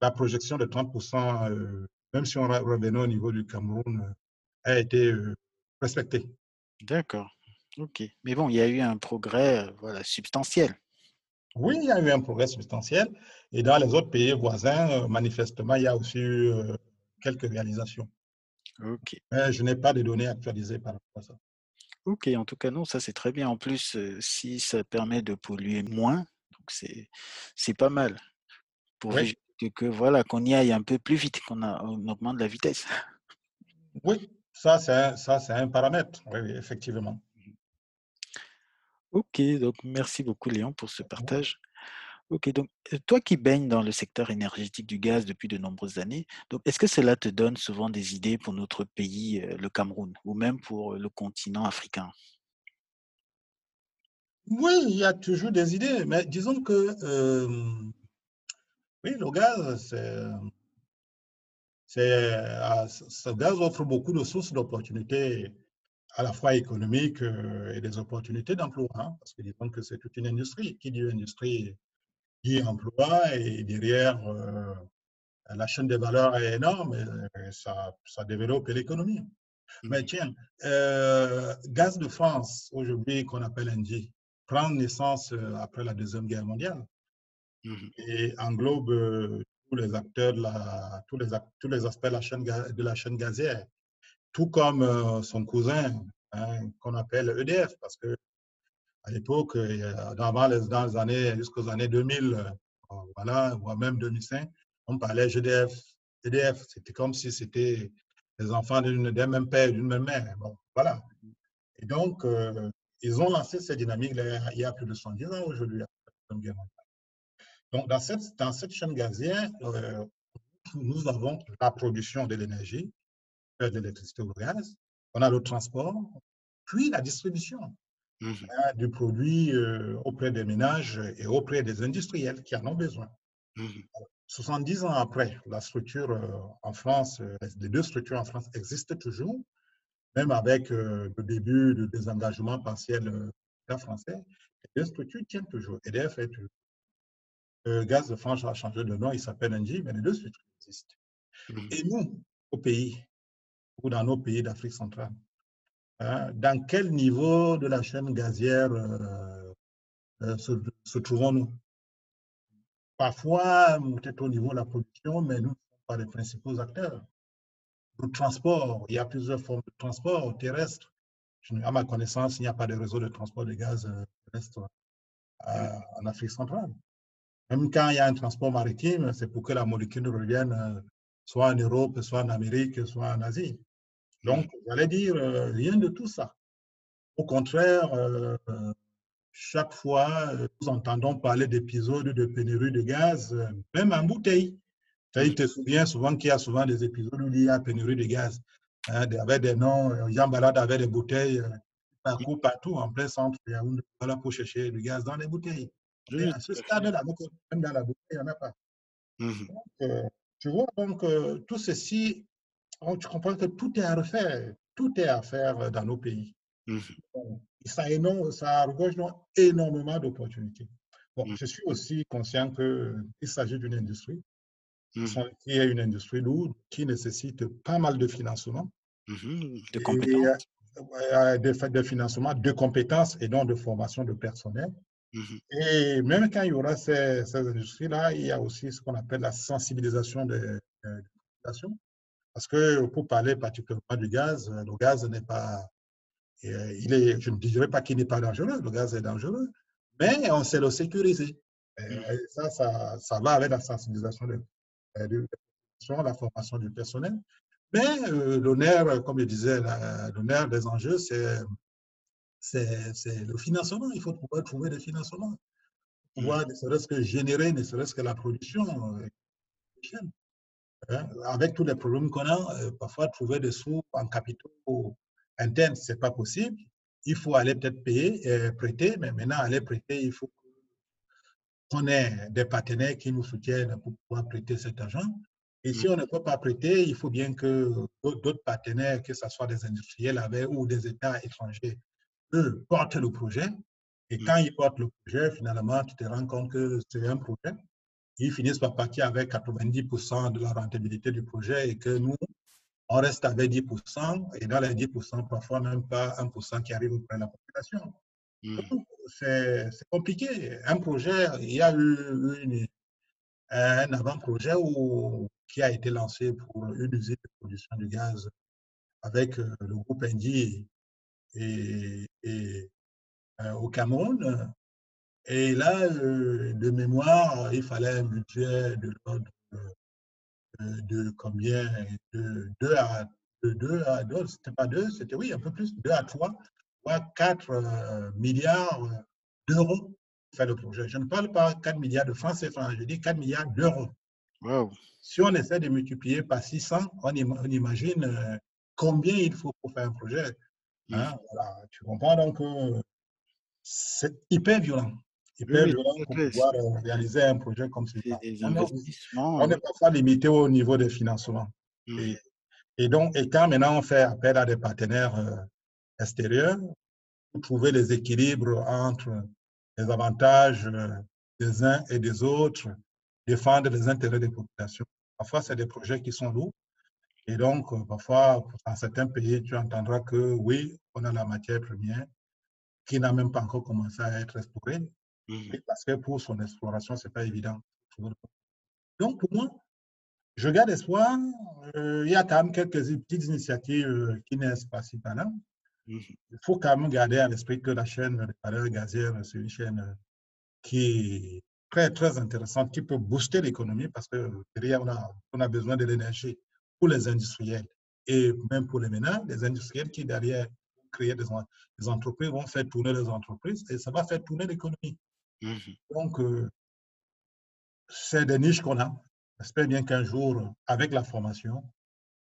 la projection de 30%, euh, même si on revenait au niveau du Cameroun, euh, a été respectée. D'accord. OK. Mais bon, il y a eu un progrès voilà, substantiel. Oui, il y a eu un progrès substantiel. Et dans les autres pays voisins, manifestement, il y a aussi eu quelques réalisations. Ok. Mais je n'ai pas de données actualisées par rapport à ça. Ok, en tout cas, non, ça c'est très bien. En plus, si ça permet de polluer moins, c'est pas mal. Pour que, voilà, qu'on y aille un peu plus vite, qu'on augmente la vitesse. Oui, ça c'est un, paramètre, oui, effectivement. Ok, donc merci beaucoup Léon pour ce partage. Ok, donc toi qui baignes dans le secteur énergétique du gaz depuis de nombreuses années, est-ce que cela te donne souvent des idées pour notre pays, le Cameroun, ou même pour le continent africain? Oui, il y a toujours des idées, mais disons que oui, le gaz, ah, ce gaz offre beaucoup de sources d'opportunités à la fois économiques et des opportunités d'emploi, hein, parce que disons que c'est toute une industrie. Qui dit industrie qui emploie et derrière, euh, la chaîne des valeurs est énorme et, ça, ça développe l'économie. Mais mmh. tiens, euh, Gaz de France, aujourd'hui qu'on appelle NG, prend naissance euh, après la Deuxième Guerre mondiale mmh et englobe tous les acteurs, de la, tous, les, tous les aspects de la chaîne, de la chaîne gazière, tout comme son cousin hein, qu'on appelle EDF, parce que à l'époque, dans les, années, jusqu'aux années 2000, euh, voilà, voire même 2005, on parlait GDF, EDF. C'était comme si c'était les enfants d'un même père, d'une même mère. Bon, voilà. Et donc, euh, ils ont lancé cette dynamique il y a plus de 110 ans aujourd'hui. Donc, dans cette, dans cette chaîne gazière, euh, nous avons la production de l'énergie, de l'électricité ou le gaz, on a le transport, puis la distribution. Mmh hein, du produit euh, auprès des ménages et auprès des industriels qui en ont besoin. 70 mmh ans après, la structure euh, en France, euh, les deux structures en France existent toujours, même avec le début du désengagement partiel de français. Les deux structures tiennent toujours. EDF est toujours. Gaz de France a changé de nom, il s'appelle Engie, mais les deux structures existent. Mmh et nous, au pays, ou dans nos pays d'Afrique centrale, Hein, dans quel niveau de la chaîne gazière euh, euh, se, trouvons-nous? Parfois, peut-être au niveau de la production, mais nous ne sommes pas les principaux acteurs. Le transport, il y a plusieurs formes de transport terrestre. À ma connaissance, il n'y a pas de réseau de transport de gaz euh, terrestre en Afrique centrale. Même quand il y a un transport maritime, c'est pour que la molécule revienne soit en Europe, soit en Amérique, soit en Asie. Donc, j'allais dire, euh, rien de tout ça. Au contraire, euh, chaque fois, euh, nous entendons parler d'épisodes de pénurie de gaz, même en bouteille. Tu te souviens souvent qu'il y a souvent des épisodes où il y a pénurie de gaz. Hein, avec des noms, Jean Balade avait des bouteilles partout, partout, en plein centre. Il y a une voilà pour chercher du gaz dans les bouteilles. à ce stade-là, même dans la bouteille, il n'y en a pas. Mmh donc, tu vois, donc, tout ceci Tu comprends que tout est à refaire, tout est à faire dans nos pays. Mmh ça, énorme, ça regorge énormément d'opportunités. Bon, mmh. Je suis aussi conscient qu'il s'agit d'une industrie mmh qui est une industrie lourde, qui nécessite pas mal de financement. De compétences. de, de, financement, de compétences et donc de formation de personnel. Et même quand il y aura ces, ces industries-là, il y a aussi ce qu'on appelle la sensibilisation de, de, de population. Parce que pour parler particulièrement du gaz, euh, le gaz n'est pas. Euh, il est, je ne dirais pas qu'il n'est pas dangereux, le gaz est dangereux, mais on sait le sécuriser. Et ça, ça, ça, va avec la sensibilisation de, de, la formation du personnel. Mais euh, l'honneur, comme je disais, l'honneur des enjeux, c'est le financement. Il faut pouvoir trouver des financements. Pouvoir ne serait-ce que générer, ne serait-ce que la production. Hein, avec tous les problèmes qu'on a, euh, parfois trouver des sous en capitaux internes, ce n'est pas possible. Il faut aller peut-être payer, et prêter, mais maintenant, aller prêter, il faut qu'on ait des partenaires qui nous soutiennent pour pouvoir prêter cet argent. Et si mm. on ne peut pas prêter, il faut bien que d'autres partenaires, que ce soit des industriels avec, ou des États étrangers, eux, portent le projet. Et mm. quand ils portent le projet, finalement, tu te rends compte que c'est un projet ils finissent par partir avec 90% de la rentabilité du projet et que nous, on reste avec 10% et dans les 10%, parfois même pas 1% qui arrive auprès de la population. Hmm. c'est compliqué. Un projet, il y a eu un avant-projet qui a été lancé pour une usine de production de gaz avec euh, le groupe Indie et, euh, au Cameroun. Et là, euh, de mémoire, il fallait un budget de l'ordre de combien? De 2 à 2 à 2, c'était pas 2, c'était oui, un peu plus, 2 à 3, 3 4 milliards d'euros pour faire le projet. Je ne parle pas 4 milliards de francs CFA, je dis 4 milliards d'euros. Si on essaie de multiplier par 600, on, imagine combien il faut pour faire un projet. Hein, tu comprends? Donc c'est hyper violent. Hyper violent pour pouvoir réaliser un projet comme celui-là. On n'est pas limité au niveau des financements. Mmh. Et, donc, et quand maintenant on fait appel à des partenaires euh, extérieurs, pour trouver les équilibres entre les avantages euh, des uns et des autres, défendre les intérêts des populations. Parfois, c'est des projets qui sont lourds, et donc, euh, parfois, dans certains pays, tu entendras que oui, on a la matière première qui n'a même pas encore commencé à être explorée, mmh. parce que pour son exploration, ce n'est pas évident. Donc, pour moi, je garde espoir. Euh, il y a quand même quelques petites initiatives euh, qui naissent pas si par là. Mmh. Il faut quand même garder à l'esprit que la chaîne de valeurs gazières, c'est une chaîne qui est très, très intéressante, qui peut booster l'économie parce que derrière, on a, on a besoin de l'énergie pour les industriels et même pour les ménages, les industriels qui derrière créer des, des, entreprises vont faire tourner les entreprises et ça va faire tourner l'économie. Mmh Donc, euh, c'est des niches qu'on a. J'espère bien qu'un jour, avec la formation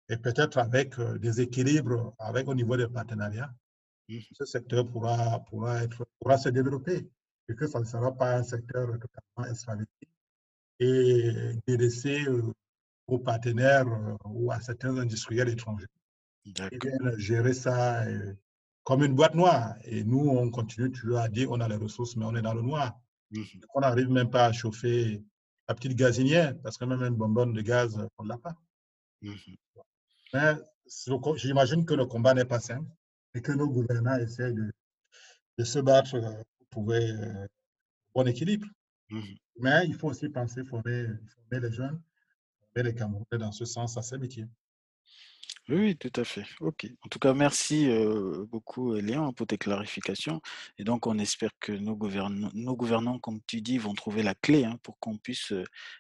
et peut-être avec euh, des équilibres avec au niveau des partenariats, mmh ce secteur pourra, pourra, être, pourra se développer et que ça ne sera pas un secteur totalement extraverti et délaissé euh, aux partenaires ou à certains industriels étrangers qui viennent gérer ça comme une boîte noire. Et nous, on continue toujours à dire on a les ressources, mais on est dans le noir. Mmh on n'arrive même pas à chauffer la petite gazinière, parce que même une bonbonne de gaz, on ne l'a pas. Mmh mais j'imagine que le combat n'est pas simple et que nos gouvernants essaient de, de se battre pour trouver un bon équilibre. Mmh mais il faut aussi penser former, former les jeunes les Camerounais dans ce sens à ses métiers. Oui, tout à fait. OK. En tout cas, merci beaucoup, Léon, pour tes clarifications. Et donc, on espère que nos gouvernants, nos gouvernants comme tu dis, vont trouver la clé hein, pour qu'on puisse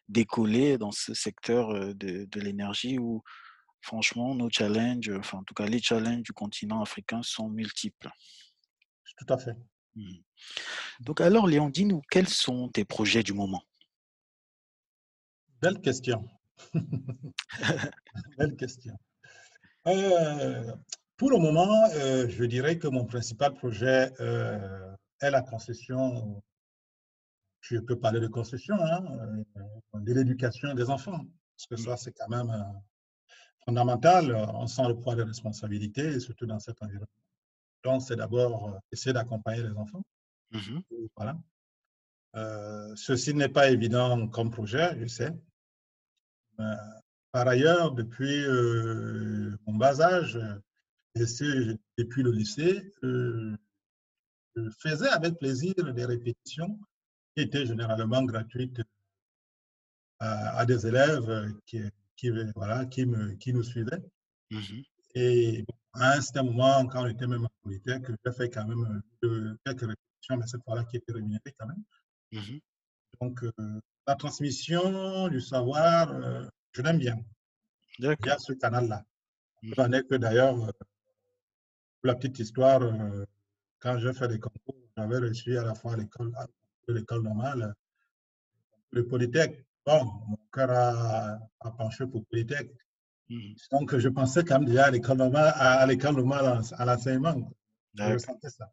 décoller dans ce secteur de, de l'énergie où, franchement, nos challenges, enfin, en tout cas, les challenges du continent africain sont multiples. Tout à fait. Mmh. Donc, alors, Léon, dis-nous, quels sont tes projets du moment? Belle question. Belle question. Euh, pour le moment, euh, je dirais que mon principal projet euh, est la concession. Je peux parler de concession, hein, de l'éducation des enfants, parce que ça, c'est quand même fondamental. On sent le poids de responsabilité, surtout dans cet environnement. Donc, c'est d'abord essayer d'accompagner les enfants. Mmh voilà. ceci n'est pas évident comme projet, je sais. Euh, par ailleurs, depuis euh, mon bas âge, depuis le lycée, euh, je faisais avec plaisir des répétitions qui étaient généralement gratuites à, des élèves qui, qui, voilà, qui, me, qui nous suivaient. Mmh Et à un certain moment, quand on était même en Polytech, j'ai fait quand même quelques répétitions, mais cette fois-là qui étaient rémunérées quand même. Mmh Donc, la transmission du savoir, euh, je l'aime bien. Il y a ce canal-là. Je mmh. est que d'ailleurs, euh, pour la petite histoire, euh, quand j'ai fait les concours, j'avais reçu à la fois l'école l'école normale, le Polytech. Bon, mon cœur a, penché pour Polytech. Mmh. Donc, je pensais quand même déjà à l'école normale, à, l'école normale, à l'enseignement. Je sentais ça.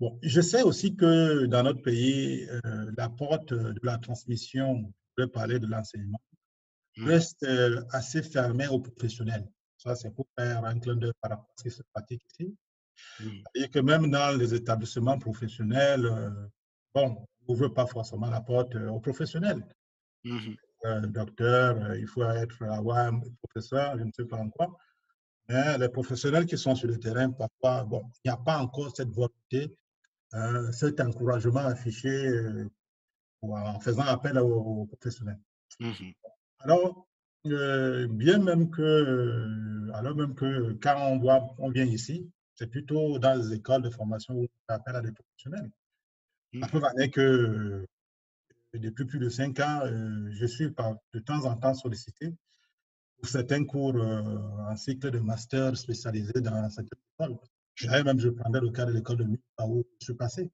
Bon, je sais aussi que dans notre pays, euh, la porte de la transmission, je vais parler de l'enseignement. Reste euh, assez fermée aux professionnels. Ça, c'est pour faire un clin d'œil par rapport à ce qui se pratique ici. Et mmh. que même dans les établissements professionnels, euh, bon, on n'ouvre pas forcément la porte aux professionnels. Mmh docteur, il faut être, avoir un professeur, je ne sais pas encore. Mais les professionnels qui sont sur le terrain, parfois, bon, il n'y a pas encore cette volonté euh, cet encouragement affiché euh, en faisant appel aux, professionnels. Mmh alors, bien même que, alors même que quand on, voit, on vient ici, c'est plutôt dans les écoles de formation où on fait appel à des professionnels. La preuve en est que depuis plus de cinq ans, je suis de temps en temps sollicité pour certains cours en cycle de master spécialisé dans cette école. Même, je prendrais le cas de l'école de musique où je suis passé.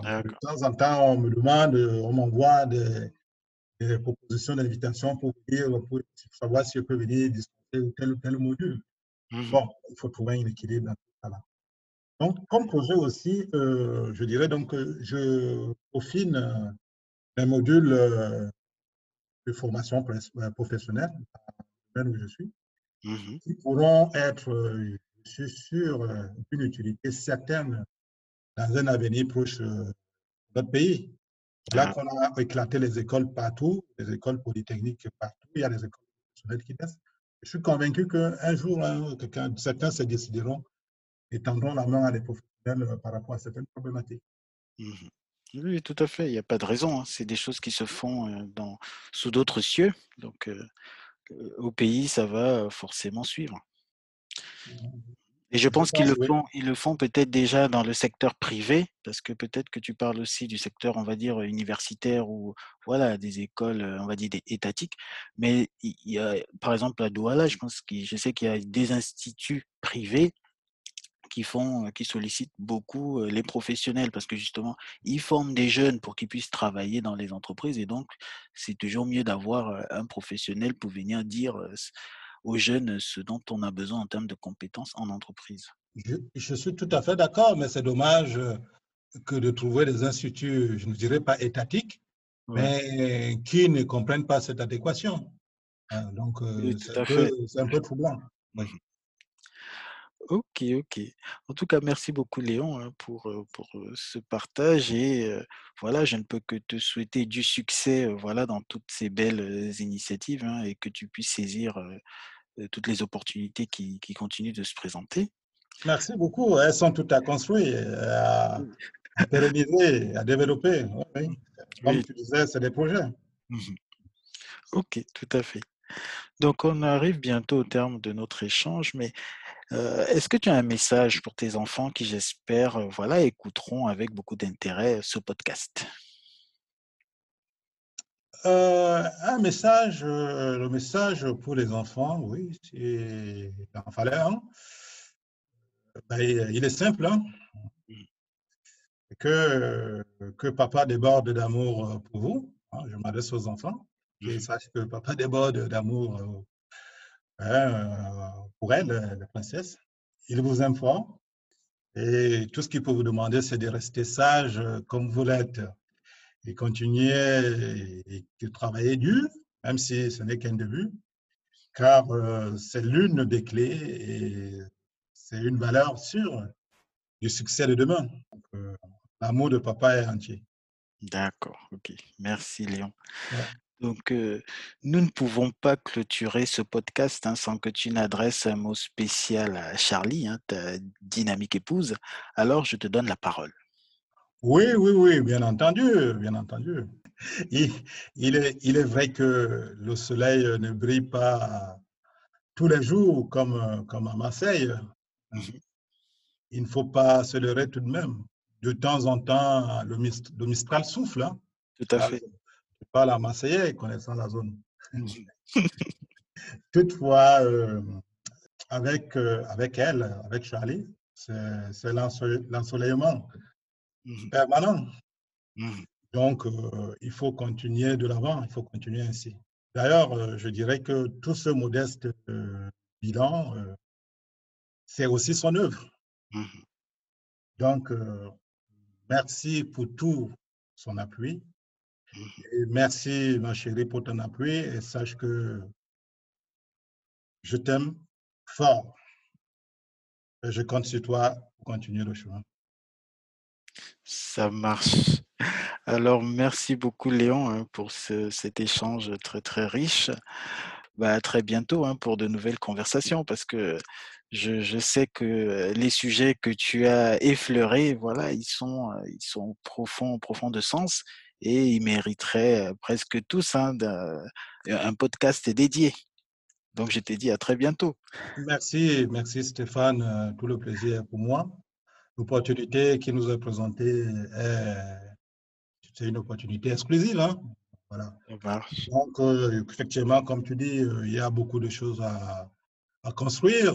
de temps en temps, on me demande, on m'envoie des, propositions d'invitation pour, pour savoir si je peux venir discuter tel ou tel module. Mmh bon, il faut trouver un équilibre dans tout ça. Donc, comme projet aussi, euh, je dirais donc, je peaufine euh, un module euh, de formation professionnelle, dans où je suis, mmh qui pourront être, je suis sûr, d'une utilité certaine dans un avenir proche de notre pays. Là ah. qu'on a éclaté les écoles partout, les écoles polytechniques partout, il y a des écoles professionnelles qui naissent. Je suis convaincu qu'un jour, hein, certains se décideront et tendront la main à des professionnels euh, par rapport à certaines problématiques. Mmh oui, tout à fait. Il n'y a pas de raison. Hein. C'est des choses qui se font euh, dans, sous d'autres cieux. Donc, euh, au pays, ça va forcément suivre. Mmh et je pense qu'ils le font, ils le font peut-être déjà dans le secteur privé, parce que peut-être que tu parles aussi du secteur, on va dire, universitaire ou voilà, des écoles, on va dire, des étatiques. Mais il y a, par exemple, à Douala, je pense que je sais qu'il y a des instituts privés qui font, qui sollicitent beaucoup les professionnels parce que justement, ils forment des jeunes pour qu'ils puissent travailler dans les entreprises et donc c'est toujours mieux d'avoir un professionnel pour venir dire aux jeunes ce dont on a besoin en termes de compétences en entreprise? Je, suis tout à fait d'accord, mais c'est dommage que de trouver des instituts, je ne dirais pas étatiques, mais qui ne comprennent pas cette adéquation. Hein, donc, c'est un, un, peu troublant. Mmh Ok, ok. En tout cas, merci beaucoup Léon hein, pour, pour ce partage et voilà, je ne peux que te souhaiter du succès voilà, dans toutes ces belles initiatives hein, et que tu puisses saisir toutes les opportunités qui, qui, continuent de se présenter. Merci beaucoup. Elles sont toutes à construire, à, pérenniser, à développer. Comme tu disais, c'est des projets. Mmh ok, tout à fait. Donc, on arrive bientôt au terme de notre échange, mais euh, est-ce que tu as un message pour tes enfants qui, j'espère, euh, voilà, écouteront avec beaucoup d'intérêt ce podcast? Euh, un message, le message pour les enfants, oui, il en fallait un. Ben, il est simple, hein. mmh. que, que papa déborde d'amour pour vous. Hein, je m'adresse aux enfants. Et mmh sache que papa déborde d'amour Hein, pour elle, la princesse. Il vous informe et tout ce qu'il peut vous demander, c'est de rester sage euh, comme vous l'êtes et continuer et, travailler dur, même si ce n'est qu'un début, car euh, c'est l'une des clés et c'est une valeur sûre du succès de demain. Euh, l'amour de papa est entier. D'accord, ok. Merci Léon. Donc, nous ne pouvons pas clôturer ce podcast hein, sans que tu n'adresses un mot spécial à Charlie, hein, ta dynamique épouse. Alors, je te donne la parole. Oui, oui, oui, bien entendu, bien entendu. Il, est, il est vrai que le soleil ne brille pas tous les jours comme, comme à Marseille. Mmh il ne faut pas se leurrer tout de même. De temps en temps, le, Mistral souffle. Hein. Tout à fait pas la Marseillais connaissant la zone. Toutefois, euh, avec, euh, avec elle, avec Charlie, c'est l'ensoleillement mhm. permanent. Mhm. Donc, euh, il faut continuer de l'avant, il faut continuer ainsi. D'ailleurs, je dirais que tout ce modeste bilan, c'est aussi son œuvre. Mhm. Donc, merci pour tout son appui. Et merci, ma chérie, pour ton appui et sache que je t'aime fort. Et je compte sur toi pour continuer le chemin. Ça marche. Alors, merci beaucoup, Léon, hein, pour cet échange très, très riche. Bah, à très bientôt hein, pour de nouvelles conversations parce que je, sais que les sujets que tu as effleurés, voilà, ils sont, ils sont profonds, profonds de sens et ils mériteraient presque tous hein, un podcast dédié. Donc, je t'ai dit à très bientôt. Merci, merci Stéphane. Tout le plaisir pour moi. L'opportunité qui nous est présentée c'est une opportunité exclusive. Hein. Voilà. Donc, effectivement, comme tu dis, il y a beaucoup de choses à, à construire.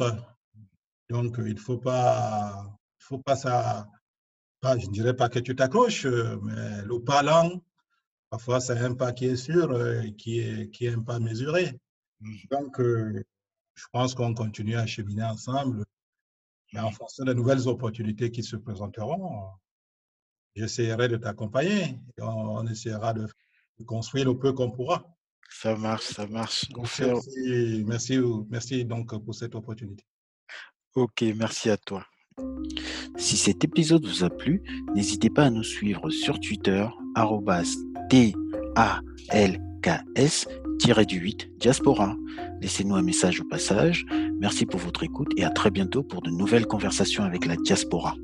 Donc, il ne faut pas, il faut pas ça, pas, je ne dirais pas que tu t'accroches, mais le parlant, parfois, c'est un pas qui est sûr, qui est, qui est un pas mesuré. Mmh. Donc, je pense qu'on continue à cheminer ensemble. Mais en fonction des nouvelles opportunités qui se présenteront, j'essaierai de t'accompagner. On, on, essaiera de, construire le peu qu'on pourra. Ça marche, ça marche. Merci, merci, merci donc pour cette opportunité. Ok, merci à toi. Si cet épisode vous a plu, n'hésitez pas à nous suivre sur Twitter, TALKS-8 Diaspora. Laissez-nous un message au passage. Merci pour votre écoute et à très bientôt pour de nouvelles conversations avec la diaspora.